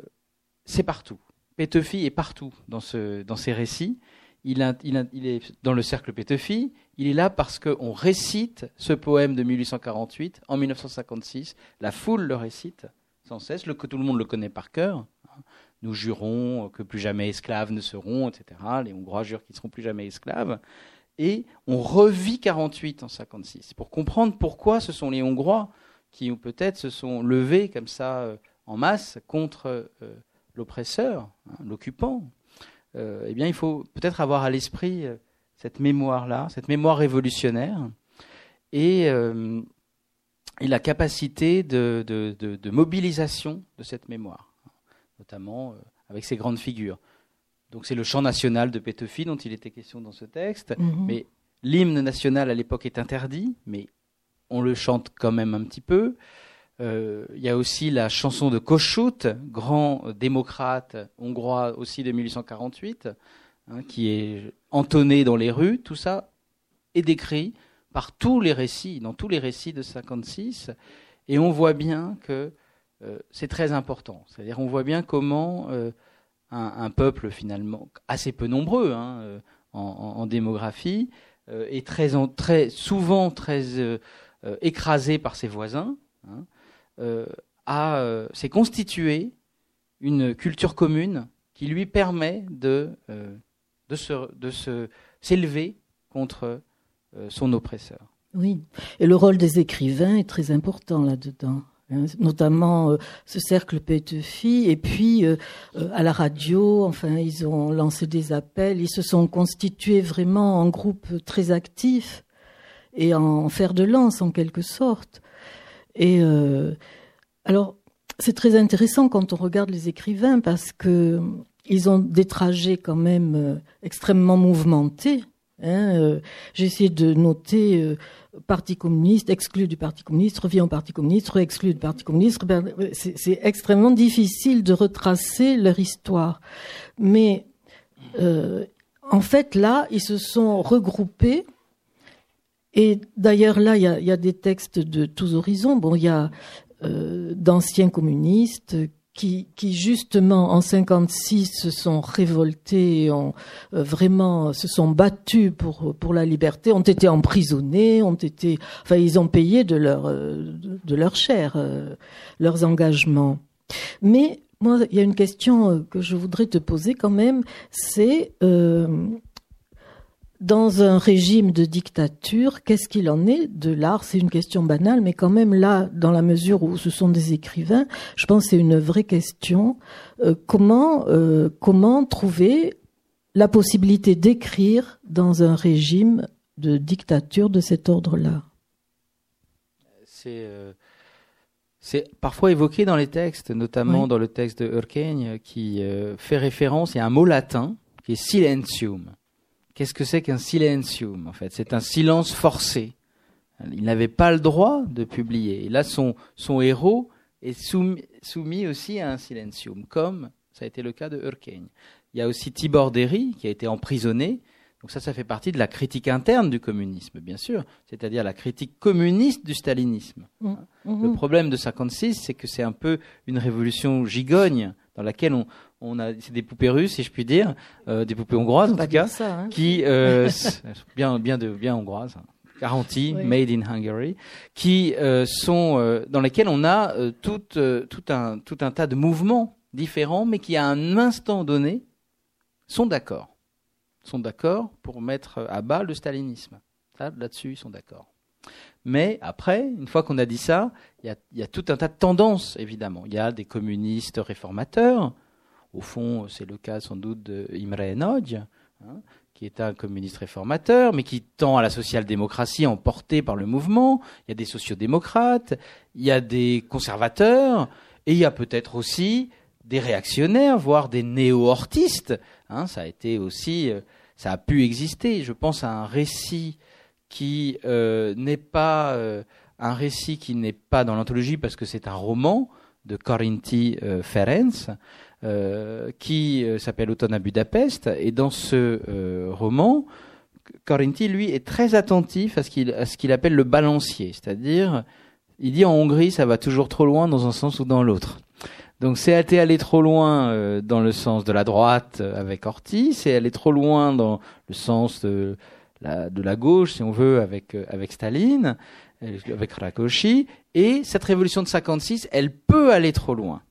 c'est partout. Petefi est partout dans, ce, dans ces récits. Il, est dans le cercle Petefi. Il est là parce qu'on récite ce poème de 1848 en 1956. La foule le récite sans cesse, que tout le monde le connaît par cœur. Nous jurons que plus jamais esclaves ne seront, etc. Les Hongrois jurent qu'ils ne seront plus jamais esclaves. Et on revit 48 en 56 pour comprendre pourquoi ce sont les Hongrois qui peut-être se sont levés comme ça euh, en masse contre euh, l'oppresseur, hein, l'occupant. Euh, eh bien, il faut peut-être avoir à l'esprit cette mémoire-là, cette mémoire révolutionnaire, et la capacité de, de, mobilisation de cette mémoire, notamment euh, avec ces grandes figures. Donc c'est le chant national de Pétefi dont il était question dans ce texte, mhm. mais l'hymne national à l'époque est interdit, mais on le chante quand même un petit peu. Euh, il y a aussi la chanson de Kossuth, grand démocrate hongrois aussi de 1848, hein, qui est entonnée dans les rues. Tout ça est décrit par tous les récits, dans tous les récits de 56, et on voit bien que euh, c'est très important. C'est-à-dire, on voit bien comment euh, un, peuple finalement assez peu nombreux hein, euh, en, démographie est très, très, souvent très écrasé par ses voisins, hein, s'est constitué une culture commune qui lui permet de, de se, de s'élever contre euh, son oppresseur. Oui, et le rôle des écrivains est très important là-dedans. Hein, notamment euh, ce cercle Pétefi, et puis euh, à la radio, enfin, ils ont lancé des appels, ils se sont constitués vraiment en groupe très actif et en fer de lance en quelque sorte. Et alors, c'est très intéressant quand on regarde les écrivains parce que ils ont des trajets quand même extrêmement mouvementés. Hein, euh, j'ai essayé de noter euh, Parti communiste, exclu du Parti communiste, revient au Parti communiste, exclu du Parti communiste. Ben, c'est extrêmement difficile de retracer leur histoire. Mais euh, en fait, là, ils se sont regroupés. Et d'ailleurs, là, il y y a, des textes de tous horizons. Bon, il y a d'anciens communistes qui, qui, justement en 56 se sont révoltés, ont euh, vraiment se sont battus pour pour la liberté, ont été emprisonnés, ont été, enfin ils ont payé de leur euh, de leur chair euh, leurs engagements. Mais moi, il y a une question que je voudrais te poser quand même, c'est dans un régime de dictature, qu'est-ce qu'il en est de l'art? C'est une question banale, mais quand même là, dans la mesure où ce sont des écrivains, je pense que c'est une vraie question. Euh, comment, euh, comment trouver la possibilité d'écrire dans un régime de dictature de cet ordre-là? Euh, C'est parfois évoqué dans les textes, notamment dans le texte de Urkeigne, qui fait référence à un mot latin qui est silentium Qu'est-ce que c'est qu'un silencium En fait, c'est un silence forcé. Il n'avait pas le droit de publier. Et là, son, son héros est soumis, aussi à un silencium, comme ça a été le cas de Hurkane. Il y a aussi Tibor Derry qui a été emprisonné. Donc ça, ça fait partie de la critique interne du communisme, bien sûr, c'est-à-dire la critique communiste du stalinisme. Mmh. Mmh. Le problème de 56, c'est que c'est un peu une révolution gigogne dans laquelle on, on a c'est des poupées russes, si je puis dire, euh, des poupées hongroises en tout cas, hein. qui euh, [laughs] bien bien de bien hongroises, garantie made in Hungary, qui euh, sont euh, dans lesquelles on a euh, tout tout un tout un tas de mouvements différents, mais qui à un instant donné sont d'accord, sont d'accord pour mettre à bas le stalinisme. Là-dessus, ils sont d'accord. Mais après, une fois qu'on a dit ça, il y a, y a, tout un tas de tendances, évidemment. Il y a des communistes réformateurs, au fond, c'est le cas sans doute de Imre Nagy, hein, qui est un communiste réformateur, mais qui tend à la social-démocratie emporté par le mouvement. Il y a des sociodémocrates, il y a des conservateurs, et il y a peut-être aussi des réactionnaires, voire des néo-hortistes. Hein, ça a été aussi, euh, ça a pu exister. Je pense à un récit qui euh, n'est pas euh, un récit qui n'est pas dans l'anthologie parce que c'est un roman de Corinthi euh, Ferenc qui euh, s'appelle Automne à Budapest. Et dans ce euh, roman, Corinthi, lui, est très attentif à ce qu'il à ce qu'il appelle le balancier, c'est-à-dire, il dit en Hongrie, ça va toujours trop loin dans un sens ou dans l'autre. Donc c'est été aller trop loin euh, dans le sens de la droite euh, avec Orti, c'est aller trop loin dans le sens de la, de la gauche, si on veut, avec, euh, avec Staline, euh, avec Rakoshi. Et cette révolution de 56, elle peut aller trop loin.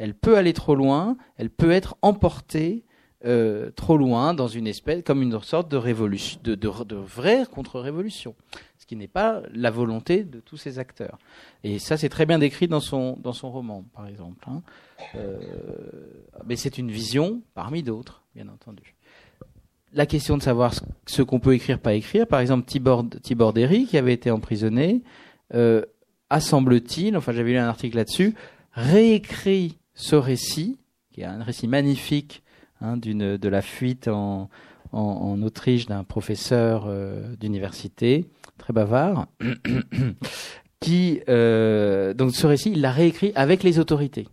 Elle peut aller trop loin, elle peut être emportée euh, trop loin dans une espèce, comme une sorte de révolution, de, vraie contre-révolution. Ce qui n'est pas la volonté de tous ces acteurs. Et ça, c'est très bien décrit dans son, roman, par exemple. hein. Euh, mais c'est une vision parmi d'autres, bien entendu. La question de savoir ce, qu'on peut écrire, pas écrire, par exemple, Tibor, qui avait été emprisonné, euh, a, semble-t-il, enfin j'avais lu un article là-dessus, réécrit ce récit, qui est un récit magnifique hein, de la fuite en, Autriche d'un professeur euh, d'université, très bavard, [clears throat] qui euh, donc ce récit, il l'a réécrit avec les autorités.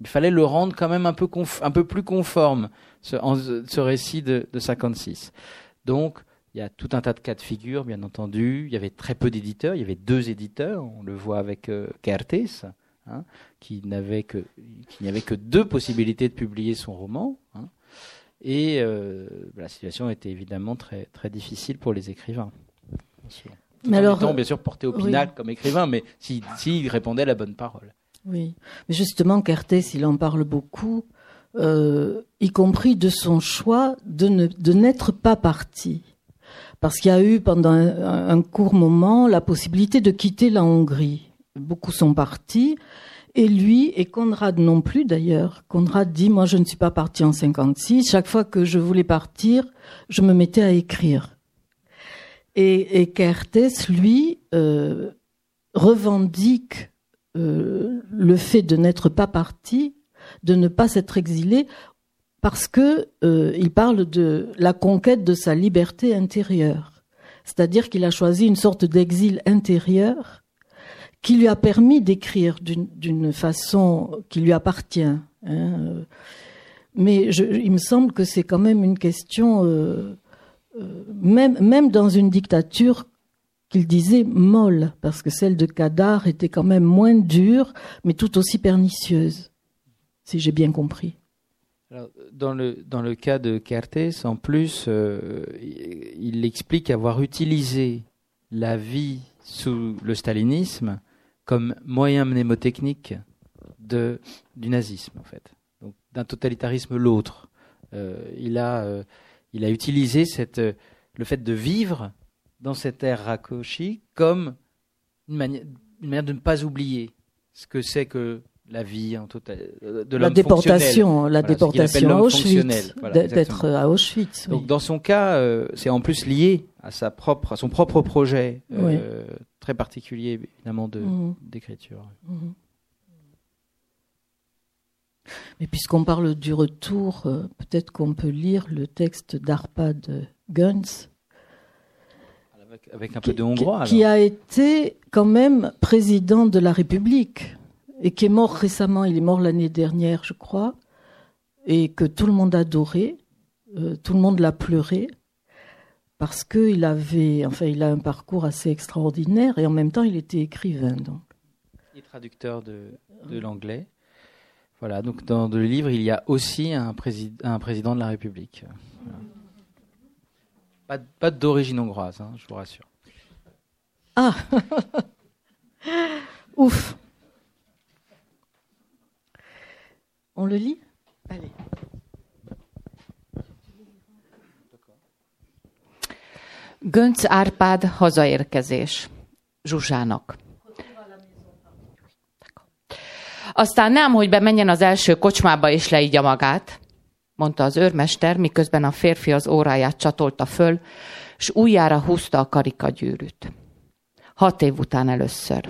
Il fallait le rendre quand même un peu plus conforme ce récit de, de 56. Donc il y a tout un tas de cas de figure, bien entendu. Il y avait très peu d'éditeurs. Il y avait deux éditeurs. On le voit avec euh, Kertész, hein, qui n'avait que qui n'y avait que deux possibilités de publier son roman. hein. Et euh, la situation était évidemment très très difficile pour les écrivains. Bien sûr. Mais alors, étant, bien sûr porté au oui. pinacle comme écrivain, mais s'il s'il répondait à la bonne parole. Oui, mais justement, Kertész, il en parle beaucoup, euh, y compris de son choix de ne de n'être pas parti, parce qu'il y a eu pendant un, un court moment la possibilité de quitter la Hongrie. Beaucoup sont partis, et lui et Conrad non plus d'ailleurs. Conrad dit moi je ne suis pas parti en 56. Chaque fois que je voulais partir, je me mettais à écrire. Et, et Kertész, lui, euh, revendique euh, le fait de n'être pas parti, de ne pas s'être exilé, parce que euh, il parle de la conquête de sa liberté intérieure. C'est-à-dire qu'il a choisi une sorte d'exil intérieur qui lui a permis d'écrire d'une- façon qui lui appartient. hein. Mais il me semble que c'est quand même une question, euh, euh, même, même dans une dictature qu'il disait molle, parce que celle de Kadar était quand même moins dure, mais tout aussi pernicieuse, si j'ai bien compris. Dans le dans le cas de Kertész, en plus, euh, il explique avoir utilisé la vie sous le stalinisme comme moyen mnémotechnique de du nazisme, en fait, donc d'un totalitarisme l'autre. Euh, il a euh, il a utilisé cette euh, le fait de vivre dans cette ère Rakoshi comme une manière une manière de ne pas oublier ce que c'est que la vie en total de la déportation, la Voilà, qu'il appelle déportation à Auschwitz. Voilà, d'être à Auschwitz. oui. Donc dans son cas, euh, c'est en plus lié à sa propre, à son propre projet euh, très particulier évidemment de Mhm. d'écriture. Mhm. Mais puisqu'on parle du retour, euh, peut-être qu'on peut lire le texte d'Arpad Guns, Avec, avec un peu de hongrois. qui a été quand même président de la République et qui est mort récemment. Il est mort l'année dernière, je crois, et que tout le monde adorait, euh, tout le monde l'a pleuré parce qu'il avait, enfin, il a un parcours assez extraordinaire et en même temps, il était écrivain. Donc. Et traducteur de, de l'anglais. Voilà, donc dans le livre, il y a aussi un, prési- un président de la République. Voilà. Pas, pas d'origine hongroise, hein, je vous rassure. Ah [laughs] Ouf On le lit? Allez. Gönc Árpád hazaérkezés. Zsuzsának. Aztán nem, hogy bemenjen az első kocsmába és leígya magát, mondta az őrmester, miközben a férfi az óráját csatolta föl, s újjára húzta a karikagyűrűt. Hat év után először.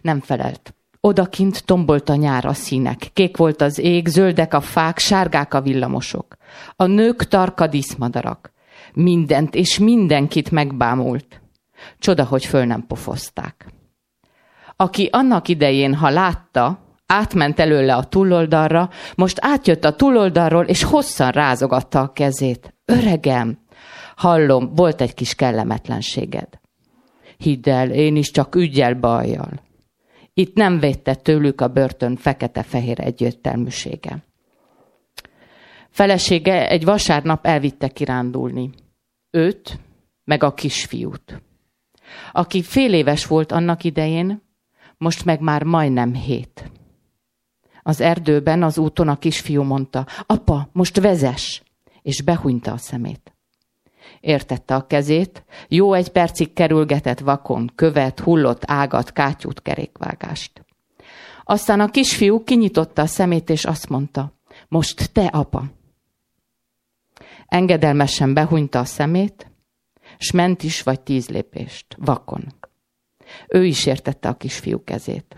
Nem felelt. Odakint tombolt a nyár a színek, kék volt az ég, zöldek a fák, sárgák a villamosok. A nők tarka díszmadarak. Mindent és mindenkit megbámult. Csoda, hogy föl nem pofozták. Aki annak idején, ha látta, átment előle a túloldalra, most átjött a túloldalról, és hosszan rázogatta a kezét. Öregem, hallom, volt egy kis kellemetlenséged. Hidd el, én is csak ügyel bajjal. Itt nem védte tőlük a börtön fekete-fehér egyértelműsége. Felesége egy vasárnap elvitte kirándulni. Őt, meg a kisfiút. Aki fél éves volt annak idején, most meg már majdnem hét. Az erdőben az úton a kisfiú mondta, apa, most vezes, és behunyta a szemét. Értette a kezét, jó egy percig kerülgetett vakon, követ, hullott ágat, kátyút, kerékvágást. Aztán a kisfiú kinyitotta a szemét, és azt mondta, most te, apa. Engedelmesen behunyta a szemét, s ment is vagy tíz lépést, vakon. Ő is értette a kisfiú kezét.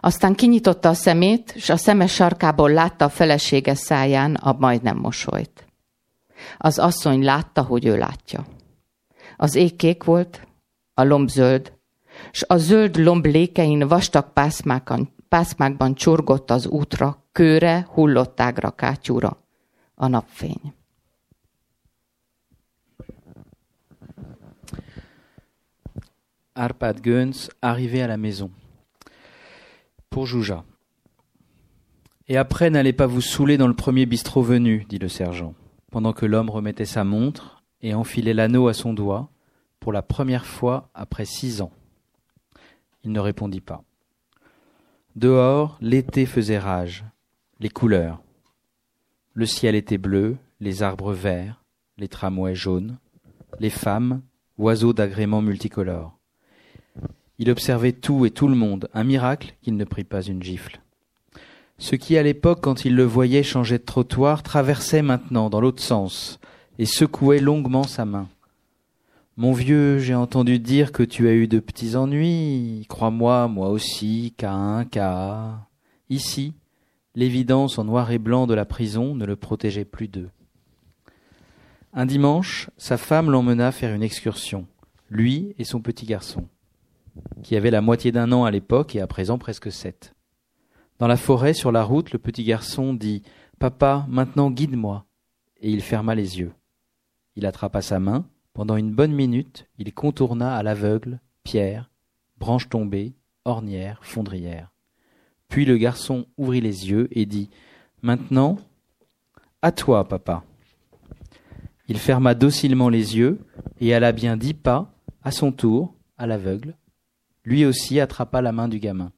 Aztán kinyitotta a szemét, és a szemes sarkából látta a felesége száján a majdnem mosolyt. Az asszony látta, hogy ő látja. Az ég kék volt, a lomb zöld, s a zöld lomb lékein vastag pászmákon, pászmákban csorgott az útra, kőre, hullottágra, kátyúra Arpad Guns arrivé à la maison. Pour Jouja. Et après, n'allez pas vous saouler dans le premier bistrot venu, dit le sergent, pendant que l'homme remettait sa montre et enfilait l'anneau à son doigt, pour la première fois après six ans. Il ne répondit pas. Dehors, l'été faisait rage, les couleurs. Le ciel était bleu, les arbres verts, les tramways jaunes, les femmes, oiseaux d'agréments multicolores. Il observait tout et tout le monde, un miracle qu'il ne prit pas une gifle. Ce qui, à l'époque, quand il le voyait changer de trottoir, traversait maintenant dans l'autre sens et secouait longuement sa main. Mon vieux, j'ai entendu dire que tu as eu de petits ennuis. Crois-moi, moi aussi, K1, KA. Ici, l'évidence en noir et blanc de la prison ne le protégeait plus d'eux. Un dimanche, sa femme l'emmena faire une excursion, lui et son petit garçon qui avait la moitié d'un an à l'époque et à présent presque sept. Dans la forêt, sur la route, le petit garçon dit Papa, maintenant guide-moi. Et il ferma les yeux. Il attrapa sa main. Pendant une bonne minute, il contourna à l'aveugle pierre, branche tombée, ornière, fondrière. Puis le garçon ouvrit les yeux et dit Maintenant, à toi, papa. Il ferma docilement les yeux et alla bien dix pas, à son tour, à l'aveugle, lui aussi attrapa la main du gamin.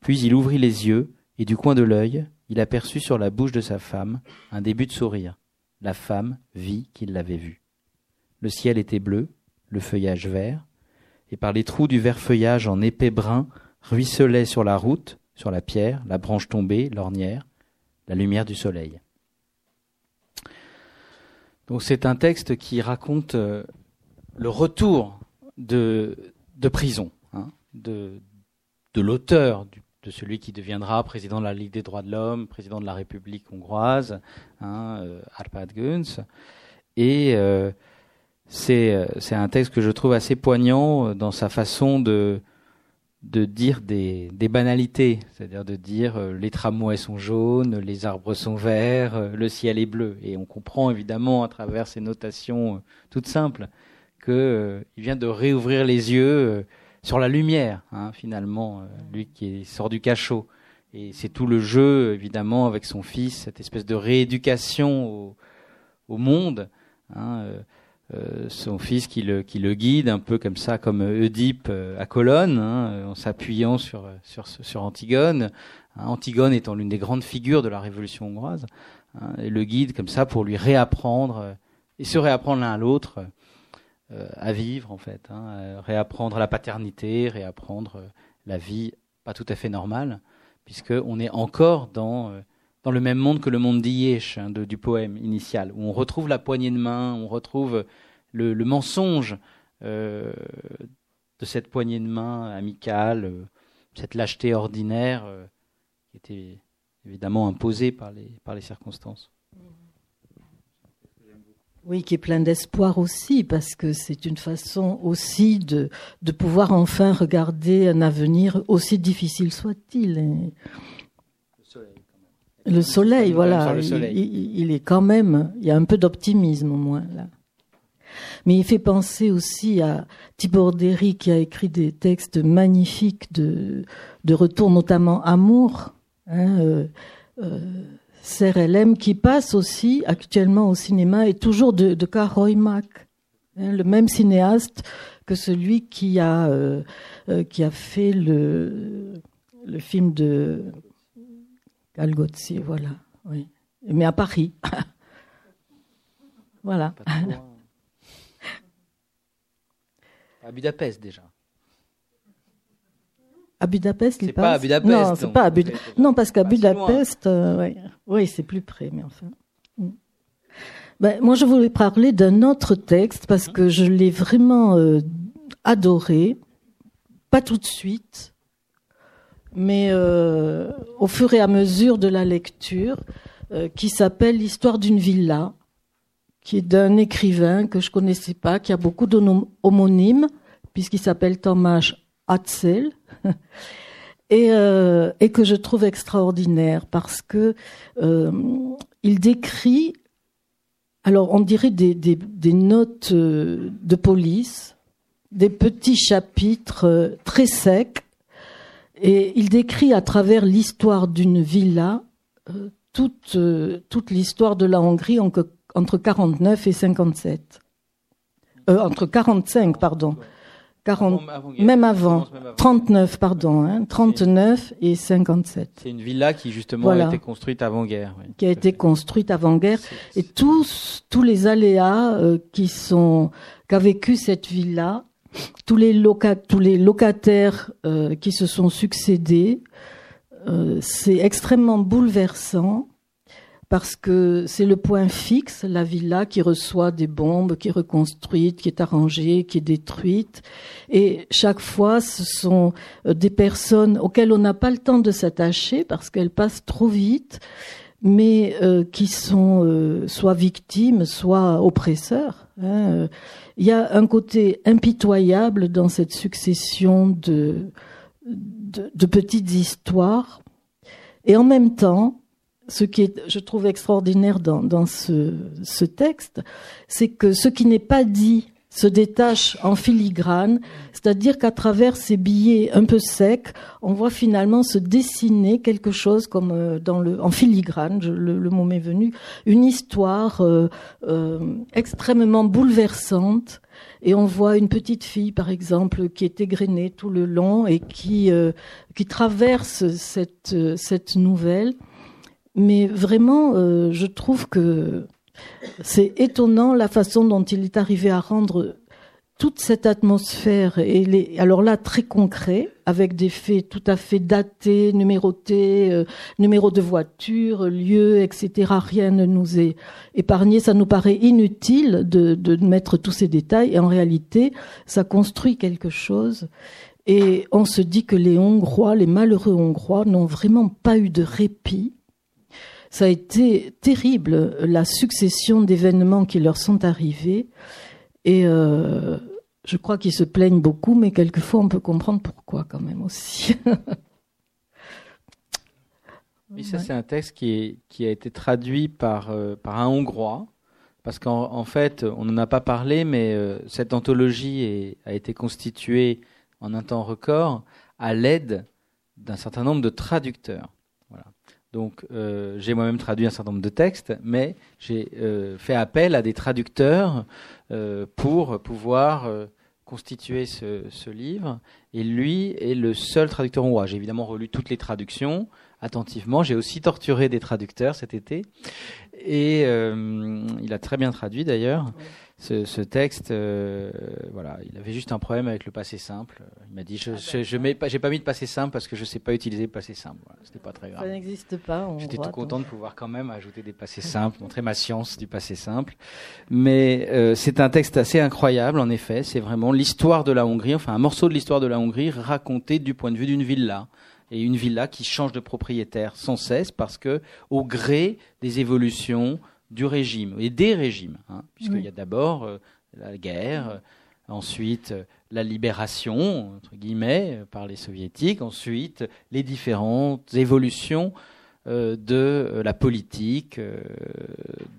Puis il ouvrit les yeux, et du coin de l'œil, il aperçut sur la bouche de sa femme un début de sourire. La femme vit qu'il l'avait vu. Le ciel était bleu, le feuillage vert, et par les trous du vert feuillage en épais brun ruisselait sur la route, sur la pierre, la branche tombée, l'ornière, la lumière du soleil. Donc c'est un texte qui raconte euh, le retour de, prison de, de l'auteur, de celui qui deviendra président de la Ligue des droits de l'homme, président de la République hongroise, hein, euh, Arpad Günz. Et euh, c'est un texte que je trouve assez poignant dans sa façon de, de dire des, des banalités, c'est-à-dire de dire les tramways sont jaunes, les arbres sont verts, le ciel est bleu. Et on comprend évidemment à travers ces notations toutes simples qu'il vient de réouvrir les yeux sur la lumière, hein, finalement, euh, lui qui sort du cachot. Et c'est tout le jeu, évidemment, avec son fils, cette espèce de rééducation au, au monde. Hein, euh, euh son fils qui le, guide un peu comme ça, comme Oedipe euh, à Colonne, hein, en s'appuyant sur, Antigone. Hein, Antigone étant l'une des grandes figures de la Révolution hongroise, hein, le guide comme ça pour lui réapprendre et se réapprendre l'un à l'autre euh, à vivre en fait, réapprendre la paternité, réapprendre euh, la vie pas tout à fait normale, puisque on est encore dans euh, dans le même monde que le monde d'Iesh hein, du poème initial, où on retrouve la poignée de main, on retrouve le, mensonge de cette poignée de main amicale, cette lâcheté ordinaire qui était évidemment imposée par les, par les circonstances. Oui, qui est plein d'espoir aussi, parce que c'est une façon aussi de, de pouvoir enfin regarder un avenir aussi difficile soit-il. Le soleil. Le voilà. Il, est quand même, il y a un peu d'optimisme au moins là. Mais il fait penser aussi à Tibor Derry qui a écrit des textes magnifiques de, de retour, notamment Amour. Hein, euh, euh, CRLM qui passe aussi actuellement au cinéma et toujours de, de Karl hein, le même cinéaste que celui qui a, euh, euh, qui a fait le, le film de Galgotzi, voilà. Oui. Mais à Paris. [laughs] voilà. [laughs] À Budapest déjà. À Budapest, c'est pas à Budapest. Non, c'est pas à Budapest. Non, parce qu'à Budapest, euh, oui, c'est plus près, mais enfin. Mm. Ben, moi, je voulais parler d'un autre texte parce que je l'ai vraiment euh, adoré. Pas tout de suite, mais euh, au fur et à mesure de la lecture, qui s'appelle L'histoire d'une villa, qui est d'un écrivain que je connaissais pas, qui a beaucoup d'homonymes, puisqu'il s'appelle Thomas Hatzel. [laughs] Et, euh, et, que je trouve extraordinaire parce que euh, il décrit, alors on dirait des, des, des notes euh, de police, des petits chapitres euh, très secs, et il décrit à travers l'histoire d'une villa euh, toute, toute l'histoire de la Hongrie entre, entre 49 et 57. entre 45, pardon. 40, même avant, 39, pardon, hein, 39 et 57. C'est une villa qui justement a été construite avant-guerre. Oui, qui a été construite avant-guerre. Et tous, tous les aléas euh, qui sont, qu'a vécu cette villa, tous les, locataires euh, qui se sont succédés, euh, c'est extrêmement bouleversant parce que c'est le point fixe, la villa qui reçoit des bombes, qui est reconstruite, qui est arrangée, qui est détruite. Et chaque fois, ce sont euh, des personnes auxquelles on n'a pas le temps de s'attacher parce qu'elles passent trop vite, mais euh, qui sont euh, soit victimes, soit oppresseurs. Hein. Il y a un côté impitoyable dans cette succession de, de, de petites histoires. Et en même temps, ce qui est, je trouve extraordinaire dans, dans ce, ce texte, c'est que ce qui n'est pas dit se détache en filigrane, c'est-à-dire qu'à travers ces billets un peu secs, on voit finalement se dessiner quelque chose comme euh, dans le en filigrane, le, le, mot m'est venu, une histoire euh, euh, extrêmement bouleversante. Et on voit une petite fille, par exemple, qui est égrenée tout le long et qui euh, qui traverse cette cette nouvelle mais vraiment, euh, je trouve que c'est étonnant la façon dont il est arrivé à rendre toute cette atmosphère, et alors là très concret, avec des faits tout à fait datés, numérotés, euh, numéro de voiture, lieu, etc. Rien ne nous est épargné. Ça nous paraît inutile de, de mettre tous ces détails, et en réalité, ça construit quelque chose. Et on se dit que les Hongrois, les malheureux Hongrois, n'ont vraiment pas eu de répit ça a été terrible, la succession d'événements qui leur sont arrivés. Et euh, je crois qu'ils se plaignent beaucoup, mais quelquefois on peut comprendre pourquoi quand même aussi. [laughs] oui, ça c'est un texte qui, est, qui, a été traduit par, euh, par un Hongrois. Parce qu'en en fait, on n'en a pas parlé, mais euh, cette anthologie est, a été constituée en un temps record à l'aide d'un certain nombre de traducteurs. Donc, euh, j'ai moi-même traduit un certain nombre de textes, mais j'ai euh, fait appel à des traducteurs euh, pour pouvoir euh, constituer ce, ce, livre. Et lui est le seul traducteur hongrois. J'ai évidemment relu toutes les traductions attentivement. J'ai aussi torturé des traducteurs cet été. Et euh, il a très bien traduit d'ailleurs. Ce, texte, euh, voilà, il avait juste un problème avec le passé simple. Il m'a dit, je, je, n'ai pas, j'ai pas mis de passé simple parce que je sais pas utiliser le passé simple. Voilà, C'était pas très grave. Ça n'existe pas. J'étais tout content de pouvoir quand même ajouter des passés [laughs] simples, montrer ma science du passé simple. Mais euh, c'est un texte assez incroyable, en effet. C'est vraiment l'histoire de la Hongrie, enfin un morceau de l'histoire de la Hongrie raconté du point de vue d'une villa et une villa qui change de propriétaire sans cesse parce que au gré des évolutions du régime et des régimes, hein, puisqu'il y a d'abord euh, la guerre, euh, ensuite euh, la libération entre guillemets par les soviétiques, ensuite les différentes évolutions de la politique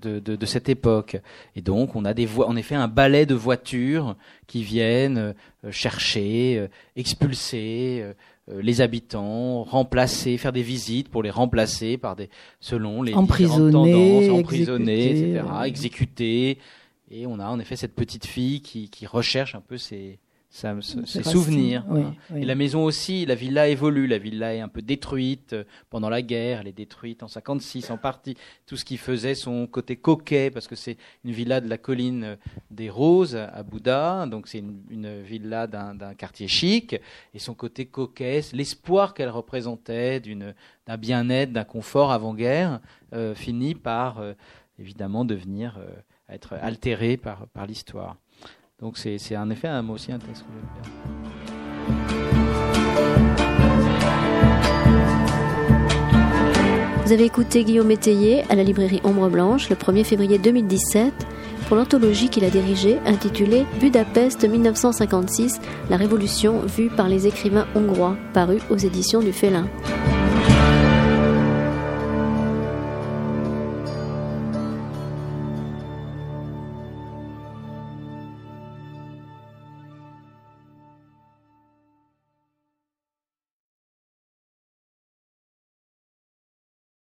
de, de, cette époque. Et donc, on a des voies, en effet un balai de voitures qui viennent chercher, expulser, les habitants, remplacer, faire des visites pour les remplacer par des selon les différentes tendances, emprisonnés, etc., exécuter. Et on a en effet cette petite fille qui, qui recherche un peu ses, ça, ses souvenirs. Hein. Et la maison aussi, la villa évolue. La villa est un peu détruite euh, pendant la guerre. Elle est détruite en 56 en partie. Tout ce qui faisait son côté coquet, parce que c'est une villa de la colline euh, des Roses à Bouddha. Donc c'est une, villa d'un quartier chic. Et son côté coquet, l'espoir qu'elle représentait d'un bien-être, d'un confort avant-guerre, euh, finit par évidemment devenir, être altéré par, par l'histoire. Donc c'est en effet un, aussi un texte Vous avez écouté Guillaume Métayer à la librairie Ombre Blanche le 1er février 2017 pour l'anthologie qu'il a dirigée intitulée Budapest 1956, la révolution vue par les écrivains hongrois, parue aux éditions du Félin.